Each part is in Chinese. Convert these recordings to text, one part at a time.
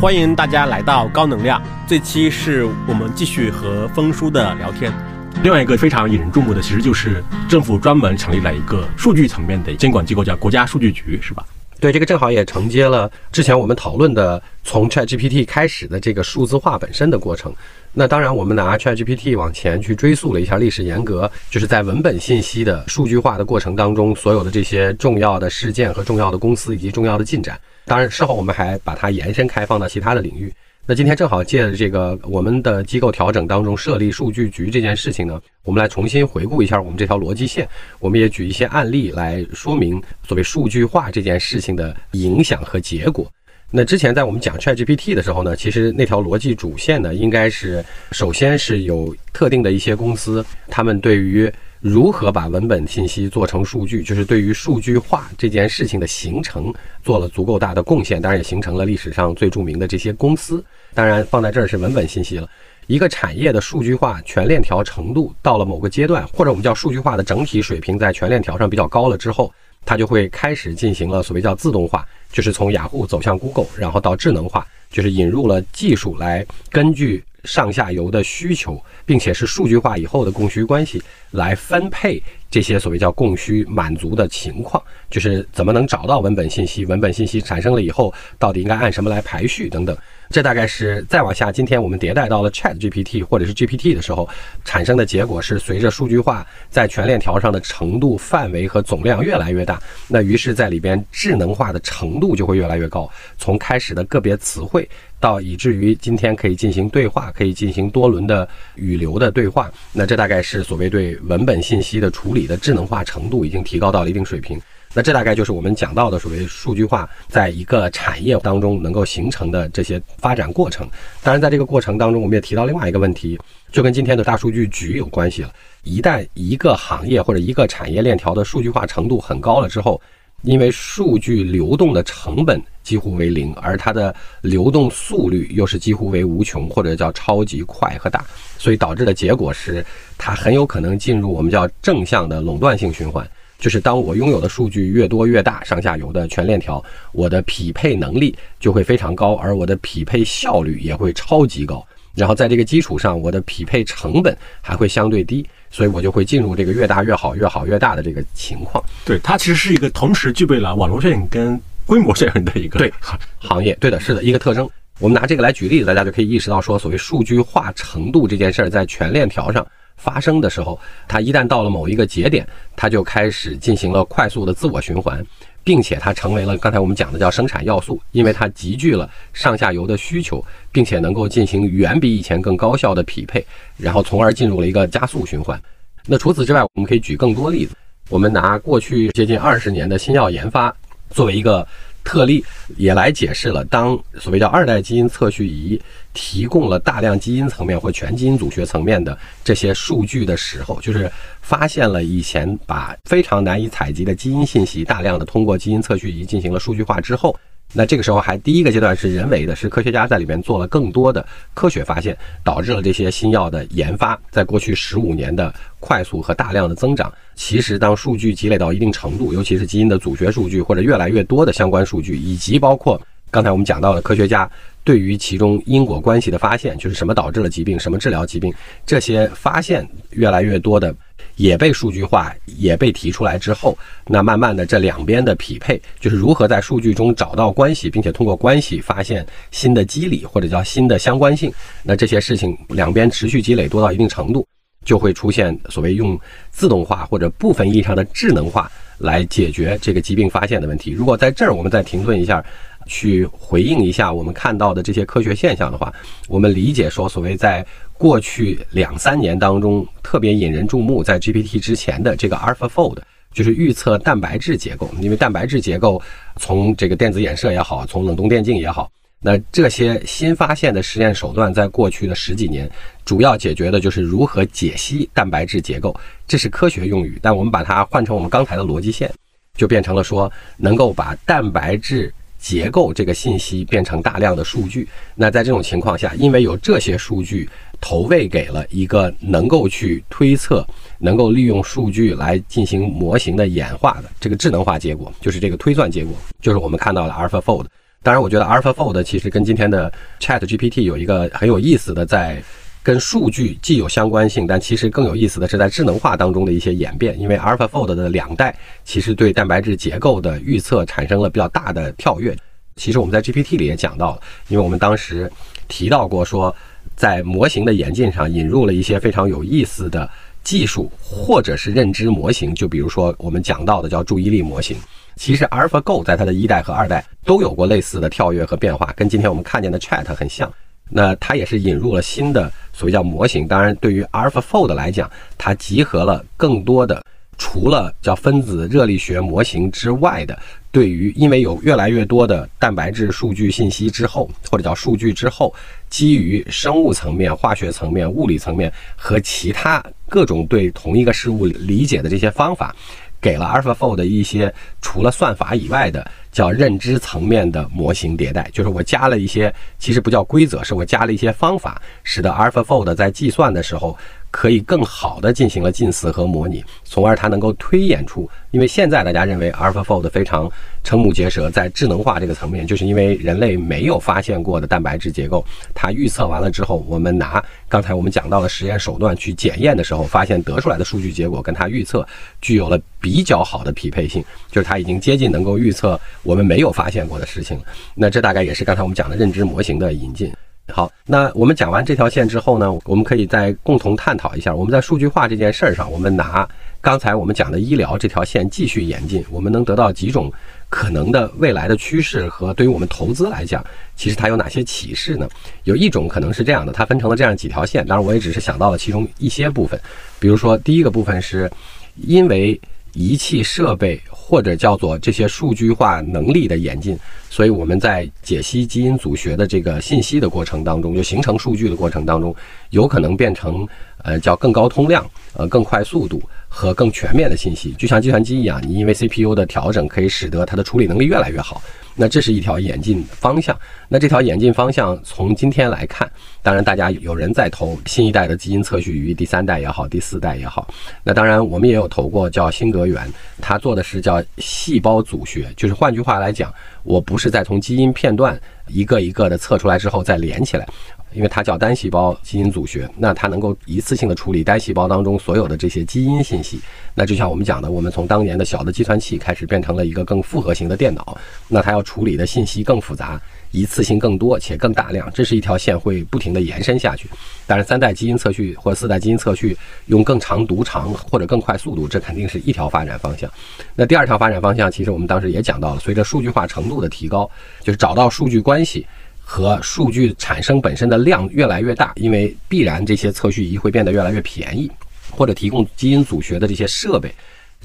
欢迎大家来到高能量。这期是我们继续和风叔的聊天。另外一个非常引人注目的，其实就是政府专门成立了一个数据层面的监管机构，叫国家数据局，是吧？对，这个正好也承接了之前我们讨论的从 ChatGPT 开始的这个数字化本身的过程。那当然，我们拿 ChatGPT 往前去追溯了一下历史沿革，就是在文本信息的数据化的过程当中，所有的这些重要的事件和重要的公司以及重要的进展。当然，事后我们还把它延伸开放到其他的领域。那今天正好借着这个我们的机构调整当中设立数据局这件事情呢，我们来重新回顾一下我们这条逻辑线。我们也举一些案例来说明所谓数据化这件事情的影响和结果。那之前在我们讲 ChatGPT 的时候呢，其实那条逻辑主线呢，应该是首先是有特定的一些公司，他们对于如何把文本信息做成数据，就是对于数据化这件事情的形成做了足够大的贡献，当然也形成了历史上最著名的这些公司。当然放在这儿是文本信息了。一个产业的数据化全链条程度到了某个阶段，或者我们叫数据化的整体水平在全链条上比较高了之后，它就会开始进行了所谓叫自动化，就是从雅虎走向 Google，然后到智能化，就是引入了技术来根据。上下游的需求，并且是数据化以后的供需关系来分配这些所谓叫供需满足的情况，就是怎么能找到文本信息，文本信息产生了以后，到底应该按什么来排序等等。这大概是再往下，今天我们迭代到了 Chat GPT 或者是 GPT 的时候，产生的结果是随着数据化在全链条上的程度、范围和总量越来越大，那于是在里边智能化的程度就会越来越高。从开始的个别词汇。到以至于今天可以进行对话，可以进行多轮的语流的对话，那这大概是所谓对文本信息的处理的智能化程度已经提高到了一定水平。那这大概就是我们讲到的所谓数据化在一个产业当中能够形成的这些发展过程。当然，在这个过程当中，我们也提到另外一个问题，就跟今天的大数据局有关系了。一旦一个行业或者一个产业链条的数据化程度很高了之后，因为数据流动的成本几乎为零，而它的流动速率又是几乎为无穷，或者叫超级快和大，所以导致的结果是，它很有可能进入我们叫正向的垄断性循环。就是当我拥有的数据越多越大，上下游的全链条，我的匹配能力就会非常高，而我的匹配效率也会超级高。然后在这个基础上，我的匹配成本还会相对低。所以我就会进入这个越大越好、越好越大的这个情况。对，它其实是一个同时具备了网络效应跟规模这样的一个对行业。对的，是的一个特征。我们拿这个来举例子，大家就可以意识到说，所谓数据化程度这件事儿，在全链条上发生的时候，它一旦到了某一个节点，它就开始进行了快速的自我循环。并且它成为了刚才我们讲的叫生产要素，因为它集聚了上下游的需求，并且能够进行远比以前更高效的匹配，然后从而进入了一个加速循环。那除此之外，我们可以举更多例子。我们拿过去接近二十年的新药研发作为一个。特例也来解释了，当所谓叫二代基因测序仪提供了大量基因层面或全基因组学层面的这些数据的时候，就是发现了以前把非常难以采集的基因信息大量的通过基因测序仪进行了数据化之后。那这个时候还第一个阶段是人为的，是科学家在里面做了更多的科学发现，导致了这些新药的研发在过去十五年的快速和大量的增长。其实当数据积累到一定程度，尤其是基因的组学数据或者越来越多的相关数据，以及包括刚才我们讲到的科学家对于其中因果关系的发现，就是什么导致了疾病，什么治疗疾病，这些发现越来越多的。也被数据化，也被提出来之后，那慢慢的这两边的匹配，就是如何在数据中找到关系，并且通过关系发现新的机理或者叫新的相关性。那这些事情两边持续积累多到一定程度，就会出现所谓用自动化或者部分意义上的智能化来解决这个疾病发现的问题。如果在这儿我们再停顿一下。去回应一下我们看到的这些科学现象的话，我们理解说，所谓在过去两三年当中特别引人注目，在 GPT 之前的这个 AlphaFold，就是预测蛋白质结构。因为蛋白质结构从这个电子衍射也好，从冷冻电镜也好，那这些新发现的实验手段，在过去的十几年，主要解决的就是如何解析蛋白质结构，这是科学用语。但我们把它换成我们刚才的逻辑线，就变成了说，能够把蛋白质。结构这个信息变成大量的数据，那在这种情况下，因为有这些数据投喂给了一个能够去推测、能够利用数据来进行模型的演化的这个智能化结果，就是这个推算结果，就是我们看到的 AlphaFold。当然，我觉得 AlphaFold 其实跟今天的 Chat GPT 有一个很有意思的，在跟数据既有相关性，但其实更有意思的是在智能化当中的一些演变。因为 AlphaFold 的两代其实对蛋白质结构的预测产生了比较大的跳跃。其实我们在 GPT 里也讲到了，因为我们当时提到过说，在模型的演进上引入了一些非常有意思的技术，或者是认知模型，就比如说我们讲到的叫注意力模型。其实 AlphaGo 在它的一代和二代都有过类似的跳跃和变化，跟今天我们看见的 Chat 很像。那它也是引入了新的所谓叫模型。当然，对于 AlphaFold 来讲，它集合了更多的除了叫分子热力学模型之外的，对于因为有越来越多的蛋白质数据信息之后，或者叫数据之后，基于生物层面、化学层面、物理层面和其他各种对同一个事物理解的这些方法。给了 AlphaFold 一些除了算法以外的叫认知层面的模型迭代，就是我加了一些，其实不叫规则，是我加了一些方法，使得 AlphaFold 在计算的时候。可以更好的进行了近似和模拟，从而它能够推演出。因为现在大家认为 AlphaFold 非常瞠目结舌，在智能化这个层面，就是因为人类没有发现过的蛋白质结构，它预测完了之后，我们拿刚才我们讲到的实验手段去检验的时候，发现得出来的数据结果跟它预测具有了比较好的匹配性，就是它已经接近能够预测我们没有发现过的事情。那这大概也是刚才我们讲的认知模型的引进。好，那我们讲完这条线之后呢，我们可以再共同探讨一下，我们在数据化这件事儿上，我们拿刚才我们讲的医疗这条线继续演进，我们能得到几种可能的未来的趋势和对于我们投资来讲，其实它有哪些启示呢？有一种可能是这样的，它分成了这样几条线，当然我也只是想到了其中一些部分，比如说第一个部分是因为仪器设备。或者叫做这些数据化能力的演进，所以我们在解析基因组学的这个信息的过程当中，就形成数据的过程当中，有可能变成呃叫更高通量、呃更快速度和更全面的信息，就像计算机一样，你因为 CPU 的调整可以使得它的处理能力越来越好。那这是一条演进方向。那这条演进方向从今天来看，当然大家有人在投新一代的基因测序仪，第三代也好，第四代也好。那当然我们也有投过叫新格源，它做的是叫细胞组学，就是换句话来讲，我不是在从基因片段一个一个的测出来之后再连起来。因为它叫单细胞基因组学，那它能够一次性的处理单细胞当中所有的这些基因信息。那就像我们讲的，我们从当年的小的计算器开始变成了一个更复合型的电脑，那它要处理的信息更复杂，一次性更多且更大量。这是一条线会不停的延伸下去。但是三代基因测序或四代基因测序用更长读长或者更快速度，这肯定是一条发展方向。那第二条发展方向，其实我们当时也讲到了，随着数据化程度的提高，就是找到数据关系。和数据产生本身的量越来越大，因为必然这些测序仪会变得越来越便宜，或者提供基因组学的这些设备，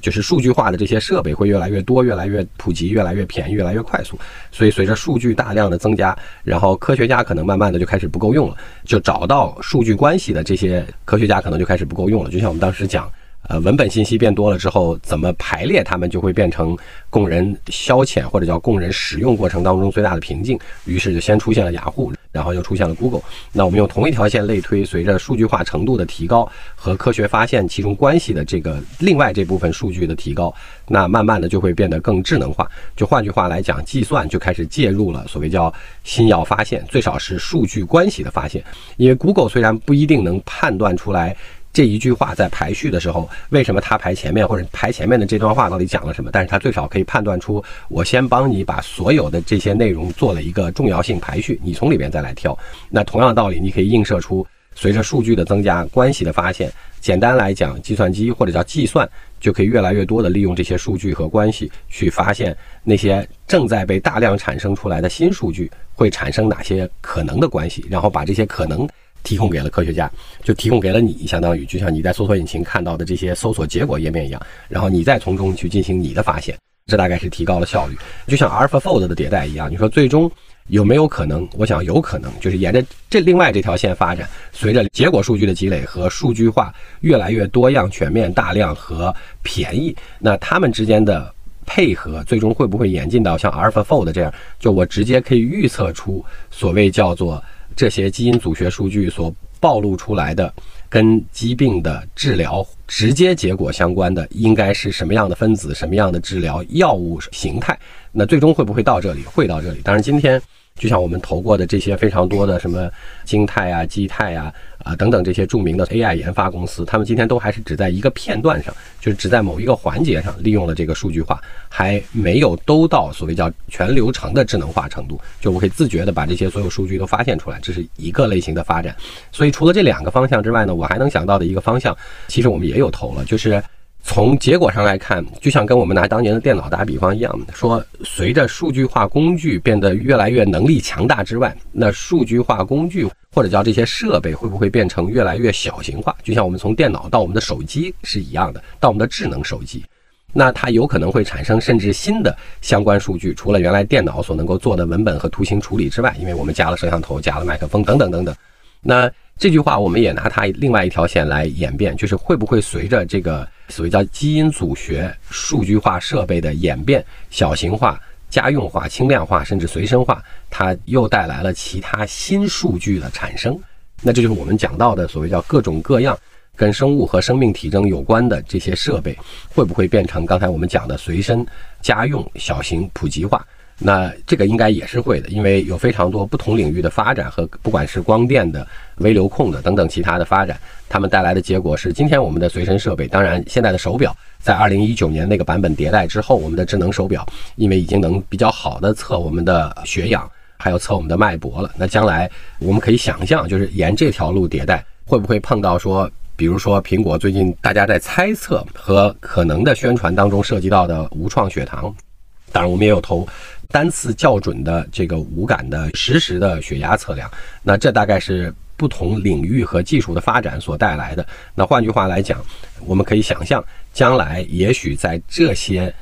就是数据化的这些设备会越来越多、越来越普及、越来越便宜、越来越快速。所以随着数据大量的增加，然后科学家可能慢慢的就开始不够用了，就找到数据关系的这些科学家可能就开始不够用了。就像我们当时讲。呃，文本信息变多了之后，怎么排列它们就会变成供人消遣或者叫供人使用过程当中最大的瓶颈。于是就先出现了雅虎，然后又出现了 Google。那我们用同一条线类推，随着数据化程度的提高和科学发现其中关系的这个另外这部分数据的提高，那慢慢的就会变得更智能化。就换句话来讲，计算就开始介入了所谓叫新药发现，最少是数据关系的发现。因为 Google 虽然不一定能判断出来。这一句话在排序的时候，为什么它排前面，或者排前面的这段话到底讲了什么？但是它最少可以判断出，我先帮你把所有的这些内容做了一个重要性排序，你从里边再来挑。那同样道理，你可以映射出，随着数据的增加，关系的发现，简单来讲，计算机或者叫计算就可以越来越多的利用这些数据和关系去发现那些正在被大量产生出来的新数据会产生哪些可能的关系，然后把这些可能。提供给了科学家，就提供给了你，相当于就像你在搜索引擎看到的这些搜索结果页面一样，然后你再从中去进行你的发现，这大概是提高了效率。就像 AlphaFold 的迭代一样，你说最终有没有可能？我想有可能，就是沿着这另外这条线发展，随着结果数据的积累和数据化越来越多样、全面、大量和便宜，那它们之间的配合最终会不会演进到像 AlphaFold 这样？就我直接可以预测出所谓叫做。这些基因组学数据所暴露出来的跟疾病的治疗直接结果相关的应该是什么样的分子、什么样的治疗药物形态？那最终会不会到这里？会到这里。当然，今天就像我们投过的这些非常多的什么晶泰啊、基泰啊。啊，等等这些著名的 AI 研发公司，他们今天都还是只在一个片段上，就是只在某一个环节上利用了这个数据化，还没有都到所谓叫全流程的智能化程度。就我可以自觉的把这些所有数据都发现出来，这是一个类型的发展。所以除了这两个方向之外呢，我还能想到的一个方向，其实我们也有投了，就是。从结果上来看，就像跟我们拿当年的电脑打比方一样，说随着数据化工具变得越来越能力强大之外，那数据化工具或者叫这些设备会不会变成越来越小型化？就像我们从电脑到我们的手机是一样的，到我们的智能手机，那它有可能会产生甚至新的相关数据，除了原来电脑所能够做的文本和图形处理之外，因为我们加了摄像头、加了麦克风等等等等，那。这句话我们也拿它另外一条线来演变，就是会不会随着这个所谓叫基因组学数据化设备的演变、小型化、家用化、轻量化，甚至随身化，它又带来了其他新数据的产生？那这就是我们讲到的所谓叫各种各样跟生物和生命体征有关的这些设备，会不会变成刚才我们讲的随身、家用、小型、普及化？那这个应该也是会的，因为有非常多不同领域的发展和不管是光电的、微流控的等等其他的发展，他们带来的结果是，今天我们的随身设备，当然现在的手表，在二零一九年那个版本迭代之后，我们的智能手表，因为已经能比较好的测我们的血氧，还有测我们的脉搏了。那将来我们可以想象，就是沿这条路迭代，会不会碰到说，比如说苹果最近大家在猜测和可能的宣传当中涉及到的无创血糖。当然，我们也有投单次校准的这个无感的实时的血压测量。那这大概是不同领域和技术的发展所带来的。那换句话来讲，我们可以想象，将来也许在这些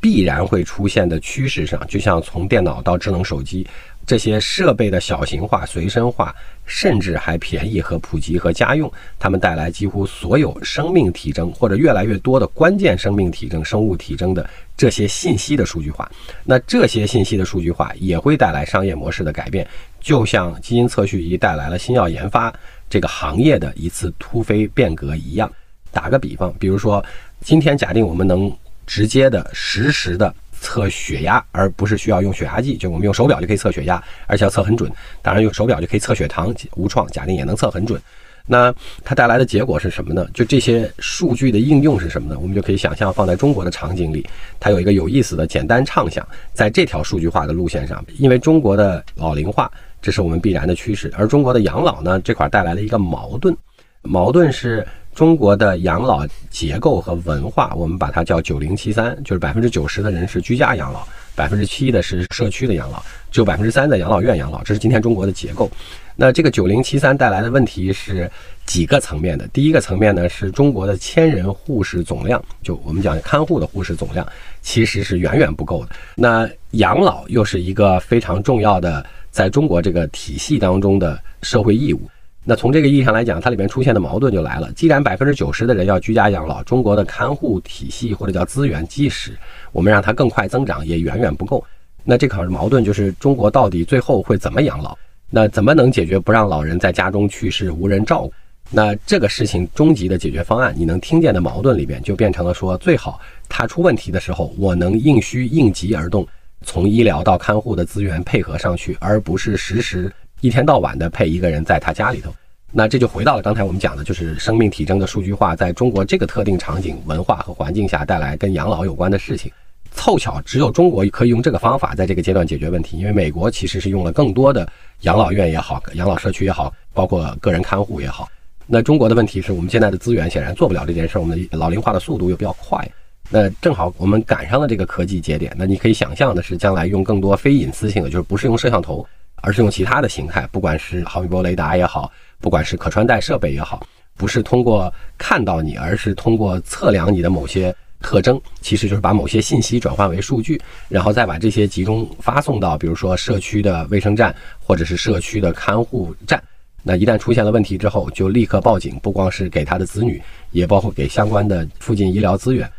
必然会出现的趋势上，就像从电脑到智能手机。这些设备的小型化、随身化，甚至还便宜和普及和家用，它们带来几乎所有生命体征或者越来越多的关键生命体征、生物体征的这些信息的数据化。那这些信息的数据化也会带来商业模式的改变，就像基因测序仪带来了新药研发这个行业的一次突飞变革一样。打个比方，比如说今天假定我们能直接的、实时的。测血压，而不是需要用血压计，就我们用手表就可以测血压，而且要测很准。当然，用手表就可以测血糖，无创假定也能测很准。那它带来的结果是什么呢？就这些数据的应用是什么呢？我们就可以想象放在中国的场景里，它有一个有意思的简单畅想，在这条数据化的路线上，因为中国的老龄化，这是我们必然的趋势，而中国的养老呢，这块带来了一个矛盾，矛盾是。中国的养老结构和文化，我们把它叫“九零七三”，就是百分之九十的人是居家养老，百分之七的是社区的养老，只有百分之三在养老院养老。这是今天中国的结构。那这个“九零七三”带来的问题是几个层面的。第一个层面呢，是中国的千人护士总量，就我们讲看护的护士总量，其实是远远不够的。那养老又是一个非常重要的，在中国这个体系当中的社会义务。那从这个意义上来讲，它里面出现的矛盾就来了。既然百分之九十的人要居家养老，中国的看护体系或者叫资源，即使我们让它更快增长，也远远不够。那这可是矛盾就是中国到底最后会怎么养老？那怎么能解决不让老人在家中去世、无人照顾？那这个事情终极的解决方案，你能听见的矛盾里边就变成了说，最好他出问题的时候，我能应需应急而动，从医疗到看护的资源配合上去，而不是实时。一天到晚的配一个人在他家里头，那这就回到了刚才我们讲的，就是生命体征的数据化，在中国这个特定场景、文化和环境下带来跟养老有关的事情。凑巧只有中国可以用这个方法在这个阶段解决问题，因为美国其实是用了更多的养老院也好、养老社区也好，包括个人看护也好。那中国的问题是我们现在的资源显然做不了这件事，我们的老龄化的速度又比较快。那正好我们赶上了这个科技节点，那你可以想象的是，将来用更多非隐私性的，就是不是用摄像头。而是用其他的形态，不管是毫米波雷达也好，不管是可穿戴设备也好，不是通过看到你，而是通过测量你的某些特征，其实就是把某些信息转换为数据，然后再把这些集中发送到，比如说社区的卫生站或者是社区的看护站。那一旦出现了问题之后，就立刻报警，不光是给他的子女，也包括给相关的附近医疗资源。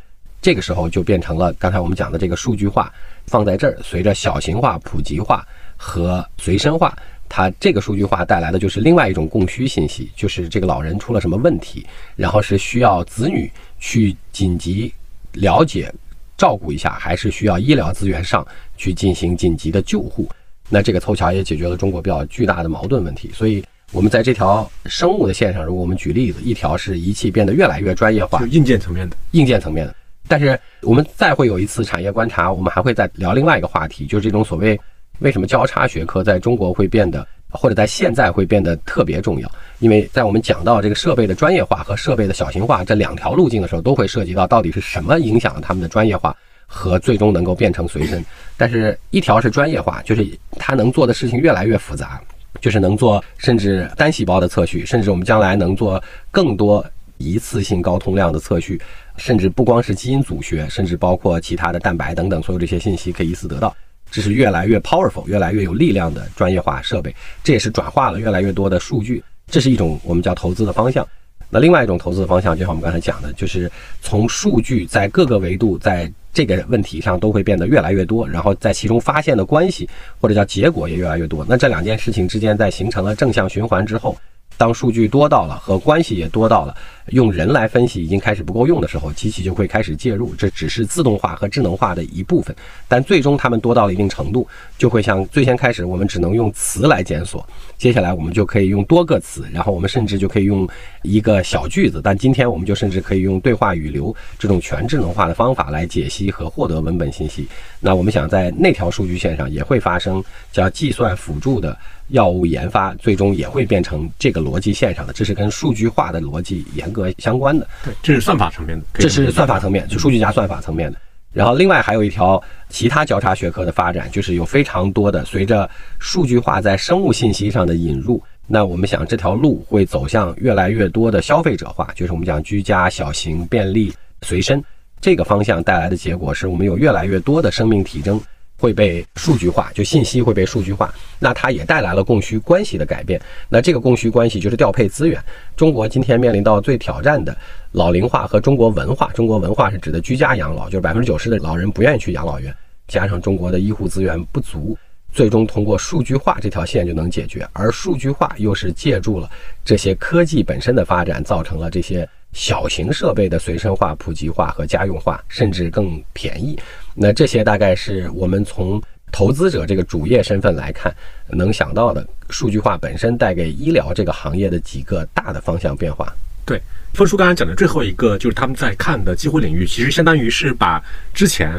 这个时候就变成了刚才我们讲的这个数据化放在这儿，随着小型化、普及化。和随身化它这个数据化带来的就是另外一种供需信息，就是这个老人出了什么问题，然后是需要子女去紧急了解、照顾一下，还是需要医疗资源上去进行紧急的救护。那这个凑巧也解决了中国比较巨大的矛盾问题。所以，我们在这条生物的线上，如果我们举例子，一条是仪器变得越来越专业化就，硬件层面的。硬件层面的。但是我们再会有一次产业观察，我们还会再聊另外一个话题，就是这种所谓为什么交叉学科在中国会变得，或者在现在会变得特别重要。因为在我们讲到这个设备的专业化和设备的小型化这两条路径的时候，都会涉及到到底是什么影响了他们的专业化和最终能够变成随身。但是一条是专业化，就是它能做的事情越来越复杂，就是能做甚至单细胞的测序，甚至我们将来能做更多一次性高通量的测序，甚至不光是基因组学，甚至包括其他的蛋白等等，所有这些信息可以一次得到。这是越来越 powerful、越来越有力量的专业化设备，这也是转化了越来越多的数据，这是一种我们叫投资的方向。那另外一种投资的方向，就像我们刚才讲的，就是从数据在各个维度在这个问题上都会变得越来越多，然后在其中发现的关系或者叫结果也越来越多。那这两件事情之间在形成了正向循环之后，当数据多到了和关系也多到了，用人来分析已经开始不够用的时候，机器就会开始介入。这只是自动化和智能化的一部分，但最终它们多到了一定程度，就会像最先开始我们只能用词来检索，接下来我们就可以用多个词，然后我们甚至就可以用一个小句子，但今天我们就甚至可以用对话语流这种全智能化的方法来解析和获得文本信息。那我们想在那条数据线上也会发生叫计算辅助的药物研发，最终也会变成这个逻辑线上的，这是跟数据化的逻辑严格相关的。对，这是算法层面的，这是算法层面，就数据加算法层面的。然后另外还有一条其他交叉学科的发展，就是有非常多的随着数据化在生物信息上的引入，那我们想这条路会走向越来越多的消费者化，就是我们讲居家、小型、便利、随身这个方向带来的结果，是我们有越来越多的生命体征会被数据化，就信息会被数据化，那它也带来了供需关系的改变。那这个供需关系就是调配资源。中国今天面临到最挑战的老龄化和中国文化。中国文化是指的居家养老，就是百分之九十的老人不愿意去养老院，加上中国的医护资源不足，最终通过数据化这条线就能解决。而数据化又是借助了这些科技本身的发展，造成了这些小型设备的随身化、普及化和家用化，甚至更便宜。那这些大概是我们从投资者这个主业身份来看，能想到的数据化本身带给医疗这个行业的几个大的方向变化。对，峰叔刚才讲的最后一个，就是他们在看的机会领域，其实相当于是把之前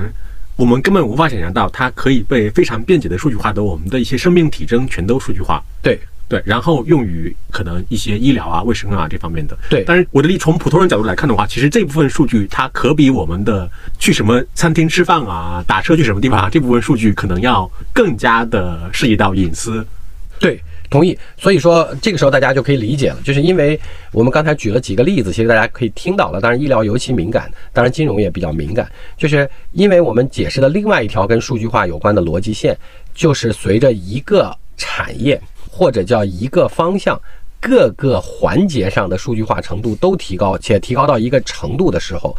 我们根本无法想象到它可以被非常便捷的数据化的我们的一些生命体征全都数据化。对对，然后用于可能一些医疗啊、卫生啊这方面的。对但是我的理从普通人角度来看的话，其实这部分数据它可比我们的去什么餐厅吃饭啊、打车去什么地方啊这部分数据可能要更加的涉及到隐私。对，同意。所以说这个时候大家就可以理解了，就是因为我们刚才举了几个例子，其实大家可以听到了。当然，医疗尤其敏感，当然金融也比较敏感，就是因为我们解释的另外一条跟数据化有关的逻辑线，就是随着一个产业或者叫一个方向。各个环节上的数据化程度都提高，且提高到一个程度的时候，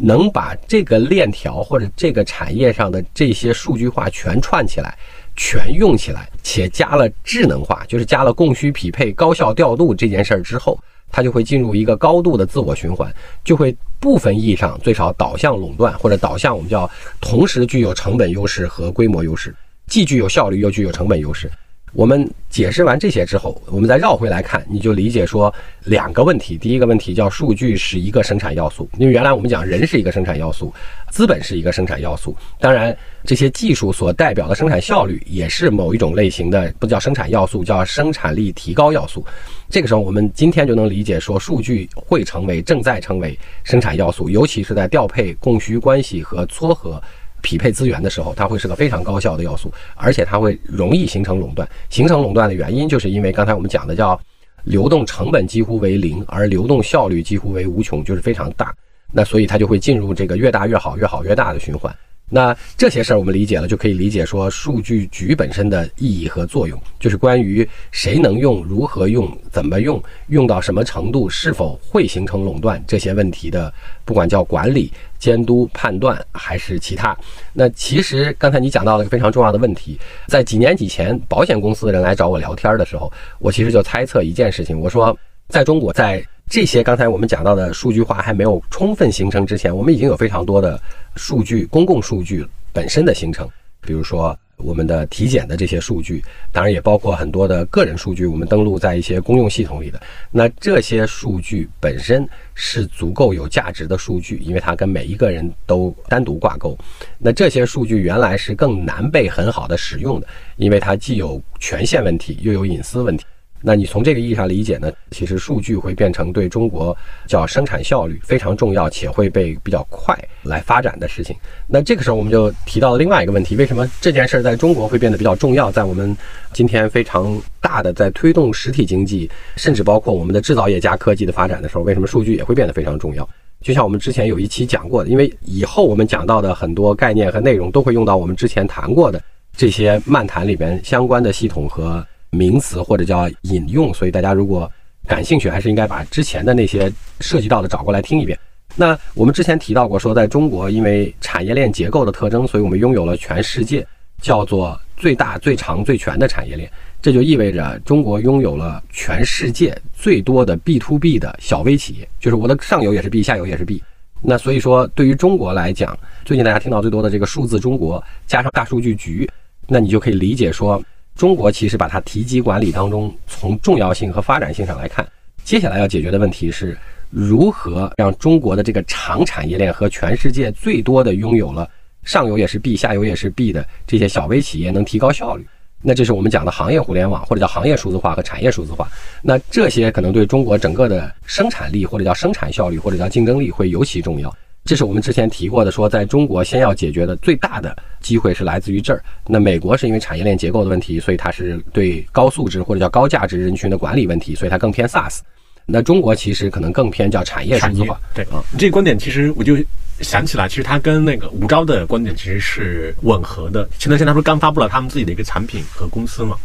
能把这个链条或者这个产业上的这些数据化全串起来，全用起来，且加了智能化，就是加了供需匹配、高效调度这件事儿之后，它就会进入一个高度的自我循环，就会部分意义上最少导向垄断，或者导向我们叫同时具有成本优势和规模优势，既具有效率又具有成本优势。我们解释完这些之后，我们再绕回来看，你就理解说两个问题。第一个问题叫数据是一个生产要素，因为原来我们讲人是一个生产要素，资本是一个生产要素。当然，这些技术所代表的生产效率也是某一种类型的，不叫生产要素，叫生产力提高要素。这个时候，我们今天就能理解说，数据会成为正在成为生产要素，尤其是在调配供需关系和撮合。匹配资源的时候，它会是个非常高效的要素，而且它会容易形成垄断。形成垄断的原因，就是因为刚才我们讲的叫流动成本几乎为零，而流动效率几乎为无穷，就是非常大。那所以它就会进入这个越大越好、越好越大的循环。那这些事儿我们理解了，就可以理解说数据局本身的意义和作用，就是关于谁能用、如何用、怎么用、用到什么程度、是否会形成垄断这些问题的，不管叫管理、监督、判断还是其他。那其实刚才你讲到了一个非常重要的问题，在几年几前，保险公司的人来找我聊天的时候，我其实就猜测一件事情，我说在中国在。这些刚才我们讲到的数据化还没有充分形成之前，我们已经有非常多的数据，公共数据本身的形成，比如说我们的体检的这些数据，当然也包括很多的个人数据，我们登录在一些公用系统里的。那这些数据本身是足够有价值的数据，因为它跟每一个人都单独挂钩。那这些数据原来是更难被很好的使用的，因为它既有权限问题，又有隐私问题。那你从这个意义上理解呢？其实数据会变成对中国叫生产效率非常重要且会被比较快来发展的事情。那这个时候我们就提到了另外一个问题：为什么这件事儿在中国会变得比较重要？在我们今天非常大的在推动实体经济，甚至包括我们的制造业加科技的发展的时候，为什么数据也会变得非常重要？就像我们之前有一期讲过的，因为以后我们讲到的很多概念和内容都会用到我们之前谈过的这些漫谈里边相关的系统和。名词或者叫引用，所以大家如果感兴趣，还是应该把之前的那些涉及到的找过来听一遍。那我们之前提到过，说在中国因为产业链结构的特征，所以我们拥有了全世界叫做最大、最长、最全的产业链。这就意味着中国拥有了全世界最多的 B to B 的小微企业，就是我的上游也是 B，下游也是 B。那所以说，对于中国来讲，最近大家听到最多的这个数字中国加上大数据局，那你就可以理解说。中国其实把它提及管理当中，从重要性和发展性上来看，接下来要解决的问题是如何让中国的这个长产业链和全世界最多的拥有了上游也是 B、下游也是 B 的这些小微企业能提高效率。那这是我们讲的行业互联网，或者叫行业数字化和产业数字化。那这些可能对中国整个的生产力，或者叫生产效率，或者叫竞争力会尤其重要。这是我们之前提过的，说在中国先要解决的最大的机会是来自于这儿。那美国是因为产业链结构的问题，所以它是对高素质或者叫高价值人群的管理问题，所以它更偏 SaaS。那中国其实可能更偏叫产业数字化。对啊，这个观点其实我就想起来，其实它跟那个吴钊的观点其实是吻合的。前段时间他不是刚发布了他们自己的一个产品和公司嘛，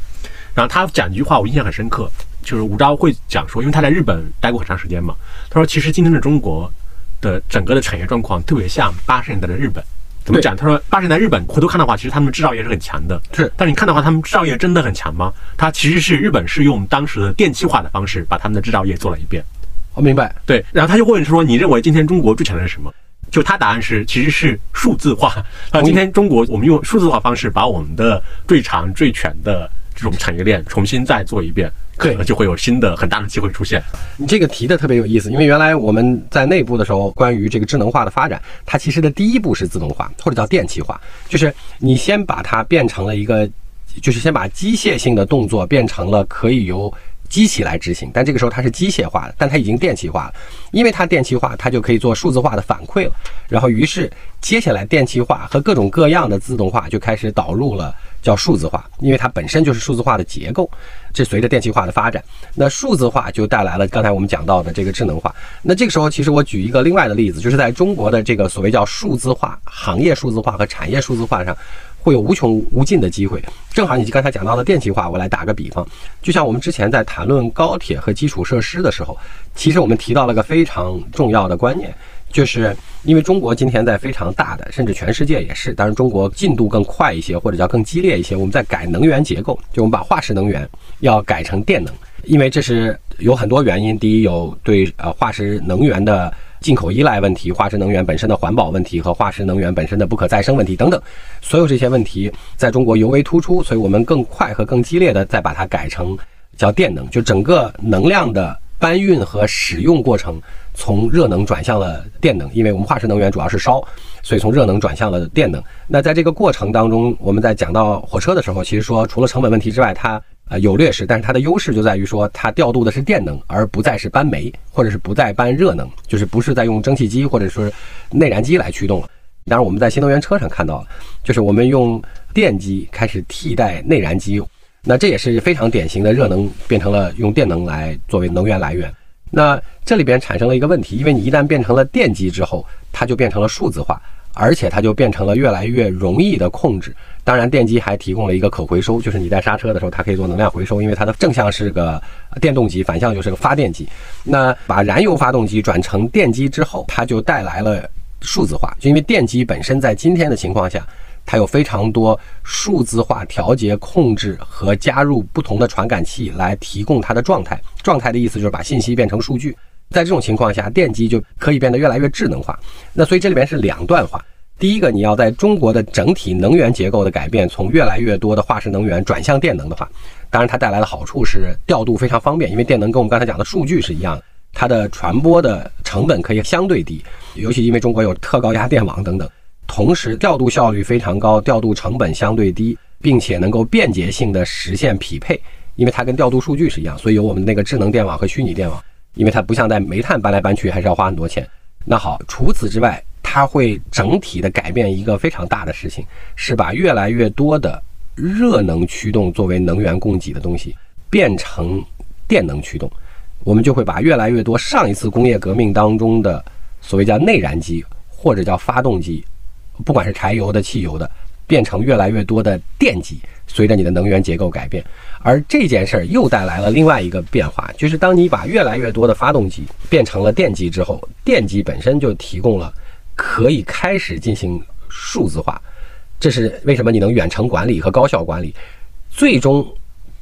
然后他讲一句话我印象很深刻，就是吴钊会讲说，因为他在日本待过很长时间嘛，他说其实今天的中国。的整个的产业状况特别像八十年代的日本，怎么讲？他说八十年代日本回头看的话，其实他们制造业是很强的。是，但是你看的话，他们制造业真的很强吗？它其实是日本是用当时的电气化的方式把他们的制造业做了一遍。我明白。对，然后他就问说：“你认为今天中国最强的是什么？”就他答案是，其实是数字化。啊，今天中国我们用数字化方式把我们的最长最全的这种产业链重新再做一遍。可能就会有新的很大的机会出现。你这个提的特别有意思，因为原来我们在内部的时候，关于这个智能化的发展，它其实的第一步是自动化，或者叫电气化，就是你先把它变成了一个，就是先把机械性的动作变成了可以由机器来执行。但这个时候它是机械化的，但它已经电气化了，因为它电气化，它就可以做数字化的反馈了。然后于是接下来电气化和各种各样的自动化就开始导入了。叫数字化，因为它本身就是数字化的结构。这随着电气化的发展，那数字化就带来了刚才我们讲到的这个智能化。那这个时候，其实我举一个另外的例子，就是在中国的这个所谓叫数字化、行业数字化和产业数字化上，会有无穷无尽的机会。正好你刚才讲到的电气化，我来打个比方，就像我们之前在谈论高铁和基础设施的时候，其实我们提到了个非常重要的观念。就是因为中国今天在非常大的，甚至全世界也是，当然中国进度更快一些，或者叫更激烈一些。我们在改能源结构，就我们把化石能源要改成电能，因为这是有很多原因。第一，有对呃化石能源的进口依赖问题，化石能源本身的环保问题和化石能源本身的不可再生问题等等，所有这些问题在中国尤为突出，所以我们更快和更激烈的再把它改成叫电能，就整个能量的搬运和使用过程。从热能转向了电能，因为我们化石能源主要是烧，所以从热能转向了电能。那在这个过程当中，我们在讲到火车的时候，其实说除了成本问题之外，它呃有劣势，但是它的优势就在于说它调度的是电能，而不再是搬煤，或者是不再搬热能，就是不是在用蒸汽机或者说内燃机来驱动了。当然我们在新能源车上看到了，就是我们用电机开始替代内燃机，那这也是非常典型的热能变成了用电能来作为能源来源。那这里边产生了一个问题，因为你一旦变成了电机之后，它就变成了数字化，而且它就变成了越来越容易的控制。当然，电机还提供了一个可回收，就是你在刹车的时候，它可以做能量回收，因为它的正向是个电动机，反向就是个发电机。那把燃油发动机转成电机之后，它就带来了数字化，就因为电机本身在今天的情况下，它有非常多数字化调节、控制和加入不同的传感器来提供它的状态。状态的意思就是把信息变成数据。在这种情况下，电机就可以变得越来越智能化。那所以这里边是两段话。第一个，你要在中国的整体能源结构的改变，从越来越多的化石能源转向电能的话，当然它带来的好处是调度非常方便，因为电能跟我们刚才讲的数据是一样的，它的传播的成本可以相对低，尤其因为中国有特高压电网等等，同时调度效率非常高，调度成本相对低，并且能够便捷性的实现匹配，因为它跟调度数据是一样，所以有我们那个智能电网和虚拟电网，因为它不像在煤炭搬来搬去还是要花很多钱。那好，除此之外。它会整体的改变一个非常大的事情，是把越来越多的热能驱动作为能源供给的东西变成电能驱动，我们就会把越来越多上一次工业革命当中的所谓叫内燃机或者叫发动机，不管是柴油的、汽油的，变成越来越多的电机。随着你的能源结构改变，而这件事儿又带来了另外一个变化，就是当你把越来越多的发动机变成了电机之后，电机本身就提供了。可以开始进行数字化，这是为什么？你能远程管理和高效管理，最终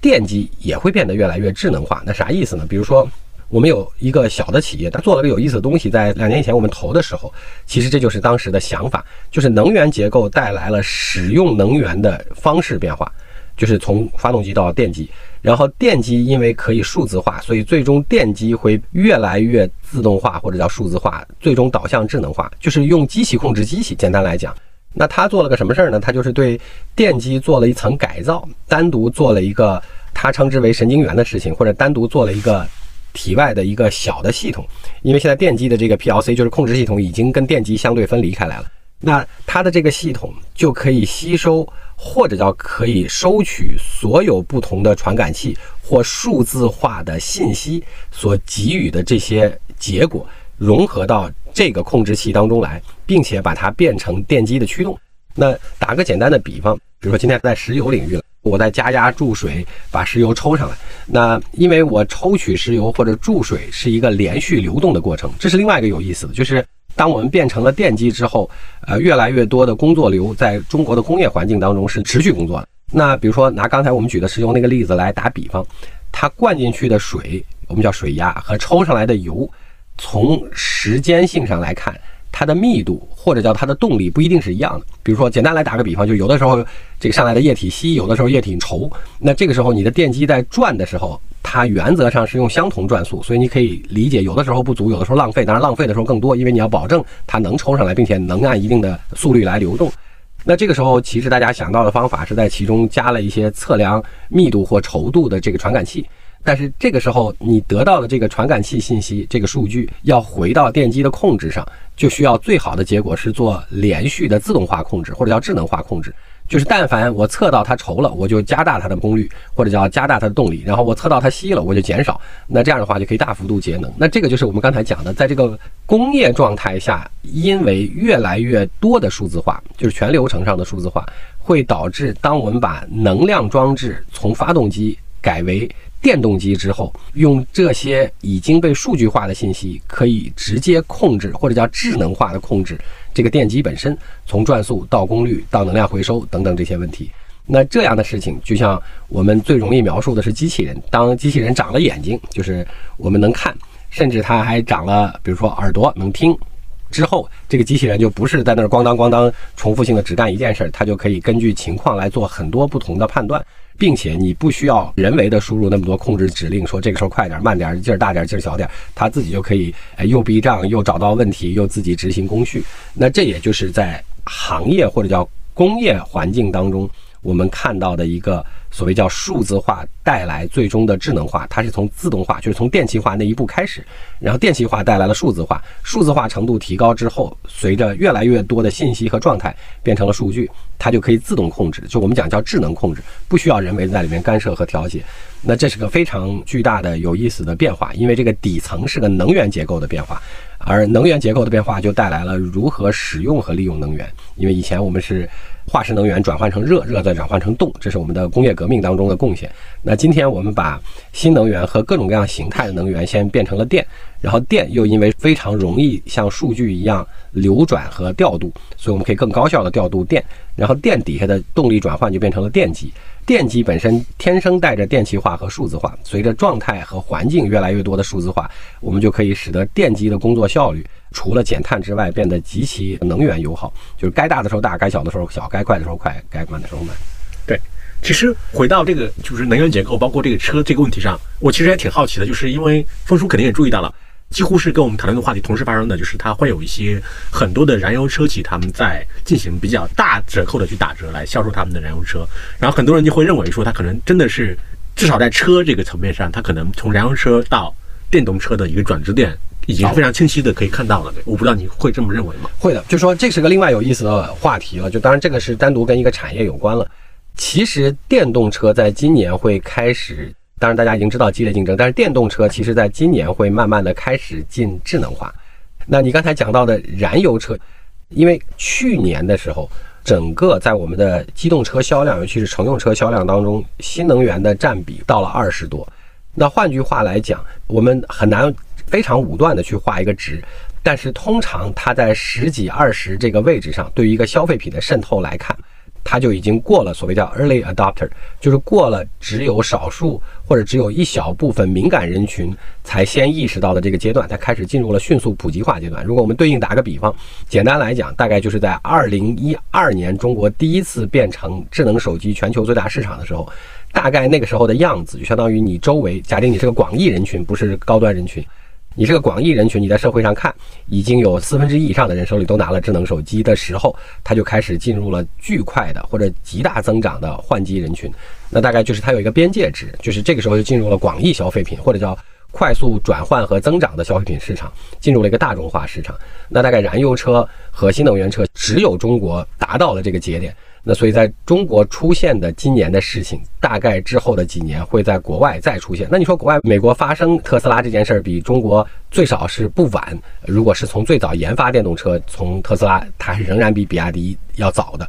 电机也会变得越来越智能化。那啥意思呢？比如说，我们有一个小的企业，它做了个有意思的东西，在两年以前我们投的时候，其实这就是当时的想法，就是能源结构带来了使用能源的方式变化，就是从发动机到电机。然后电机因为可以数字化，所以最终电机会越来越自动化或者叫数字化，最终导向智能化，就是用机器控制机器。简单来讲，那他做了个什么事儿呢？他就是对电机做了一层改造，单独做了一个他称之为神经元的事情，或者单独做了一个体外的一个小的系统。因为现在电机的这个 PLC 就是控制系统已经跟电机相对分离开来了，那它的这个系统就可以吸收。或者叫可以收取所有不同的传感器或数字化的信息所给予的这些结果，融合到这个控制器当中来，并且把它变成电机的驱动。那打个简单的比方，比如说今天在石油领域了，我在加压注水把石油抽上来，那因为我抽取石油或者注水是一个连续流动的过程，这是另外一个有意思的，就是。当我们变成了电机之后，呃，越来越多的工作流在中国的工业环境当中是持续工作的。那比如说拿刚才我们举的石油那个例子来打比方，它灌进去的水，我们叫水压，和抽上来的油，从时间性上来看。它的密度或者叫它的动力不一定是一样的。比如说，简单来打个比方，就有的时候这个上来的液体稀，有的时候液体稠。那这个时候你的电机在转的时候，它原则上是用相同转速，所以你可以理解，有的时候不足，有的时候浪费。当然浪费的时候更多，因为你要保证它能抽上来，并且能按一定的速率来流动。那这个时候，其实大家想到的方法是在其中加了一些测量密度或稠度的这个传感器。但是这个时候，你得到的这个传感器信息，这个数据要回到电机的控制上，就需要最好的结果是做连续的自动化控制，或者叫智能化控制。就是但凡我测到它稠了，我就加大它的功率，或者叫加大它的动力；然后我测到它稀了，我就减少。那这样的话就可以大幅度节能。那这个就是我们刚才讲的，在这个工业状态下，因为越来越多的数字化，就是全流程上的数字化，会导致当我们把能量装置从发动机改为电动机之后，用这些已经被数据化的信息，可以直接控制或者叫智能化的控制这个电机本身，从转速到功率到能量回收等等这些问题。那这样的事情，就像我们最容易描述的是机器人。当机器人长了眼睛，就是我们能看，甚至它还长了，比如说耳朵能听，之后这个机器人就不是在那儿咣当咣当重复性的只干一件事儿，它就可以根据情况来做很多不同的判断。并且你不需要人为的输入那么多控制指令，说这个时候快点、慢点、劲儿大点、劲儿小点，它自己就可以哎又避障又找到问题又自己执行工序。那这也就是在行业或者叫工业环境当中。我们看到的一个所谓叫数字化带来最终的智能化，它是从自动化，就是从电气化那一步开始，然后电气化带来了数字化，数字化程度提高之后，随着越来越多的信息和状态变成了数据，它就可以自动控制，就我们讲叫智能控制，不需要人为在里面干涉和调节。那这是个非常巨大的有意思的变化，因为这个底层是个能源结构的变化，而能源结构的变化就带来了如何使用和利用能源，因为以前我们是。化石能源转换成热，热再转换成动，这是我们的工业革命当中的贡献。那今天我们把新能源和各种各样形态的能源先变成了电，然后电又因为非常容易像数据一样流转和调度，所以我们可以更高效的调度电。然后电底下的动力转换就变成了电机，电机本身天生带着电气化和数字化，随着状态和环境越来越多的数字化，我们就可以使得电机的工作效率。除了减碳之外，变得极其能源友好，就是该大的时候大，该小的时候小，该快的时候快，该慢的时候慢。对，其实回到这个就是能源结构，包括这个车这个问题上，我其实也挺好奇的，就是因为峰叔肯定也注意到了，几乎是跟我们讨论的话题同时发生的，就是它会有一些很多的燃油车企他们在进行比较大折扣的去打折来销售他们的燃油车，然后很多人就会认为说，它可能真的是至少在车这个层面上，它可能从燃油车到电动车的一个转折点。已经非常清晰的可以看到了，我不知道你会这么认为吗？会的，就说这是个另外有意思的话题了。就当然这个是单独跟一个产业有关了。其实电动车在今年会开始，当然大家已经知道激烈竞争，但是电动车其实在今年会慢慢的开始进智能化。那你刚才讲到的燃油车，因为去年的时候，整个在我们的机动车销量，尤其是乘用车销量当中，新能源的占比到了二十多。那换句话来讲，我们很难。非常武断的去画一个值，但是通常它在十几二十这个位置上，对于一个消费品的渗透来看，它就已经过了所谓叫 early adopter，就是过了只有少数或者只有一小部分敏感人群才先意识到的这个阶段，它开始进入了迅速普及化阶段。如果我们对应打个比方，简单来讲，大概就是在二零一二年中国第一次变成智能手机全球最大市场的时候，大概那个时候的样子，就相当于你周围，假定你是个广义人群，不是高端人群。你是个广义人群，你在社会上看，已经有四分之一以上的人手里都拿了智能手机的时候，它就开始进入了巨快的或者极大增长的换机人群。那大概就是它有一个边界值，就是这个时候就进入了广义消费品或者叫快速转换和增长的消费品市场，进入了一个大众化市场。那大概燃油车和新能源车只有中国达到了这个节点。那所以，在中国出现的今年的事情，大概之后的几年会在国外再出现。那你说，国外美国发生特斯拉这件事儿，比中国最少是不晚。如果是从最早研发电动车，从特斯拉，它是仍然比比亚迪要早的。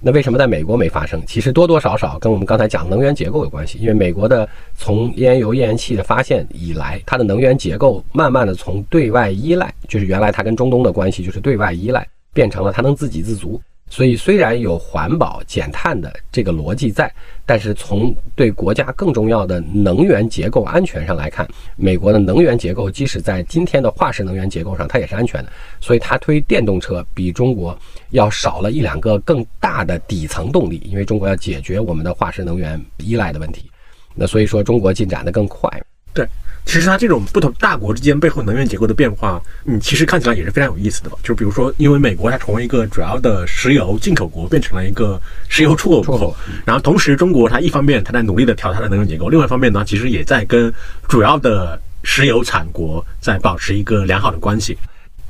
那为什么在美国没发生？其实多多少少跟我们刚才讲能源结构有关系。因为美国的从页岩油、页岩气的发现以来，它的能源结构慢慢的从对外依赖，就是原来它跟中东的关系就是对外依赖，变成了它能自给自足。所以，虽然有环保减碳的这个逻辑在，但是从对国家更重要的能源结构安全上来看，美国的能源结构即使在今天的化石能源结构上，它也是安全的。所以，它推电动车比中国要少了一两个更大的底层动力，因为中国要解决我们的化石能源依赖的问题。那所以说，中国进展的更快。对。其实它这种不同大国之间背后能源结构的变化，嗯，其实看起来也是非常有意思的吧？就比如说，因为美国它成为一个主要的石油进口国，变成了一个石油出口国，然后同时中国它一方面它在努力的调它的能源结构，另外一方面呢，其实也在跟主要的石油产国在保持一个良好的关系。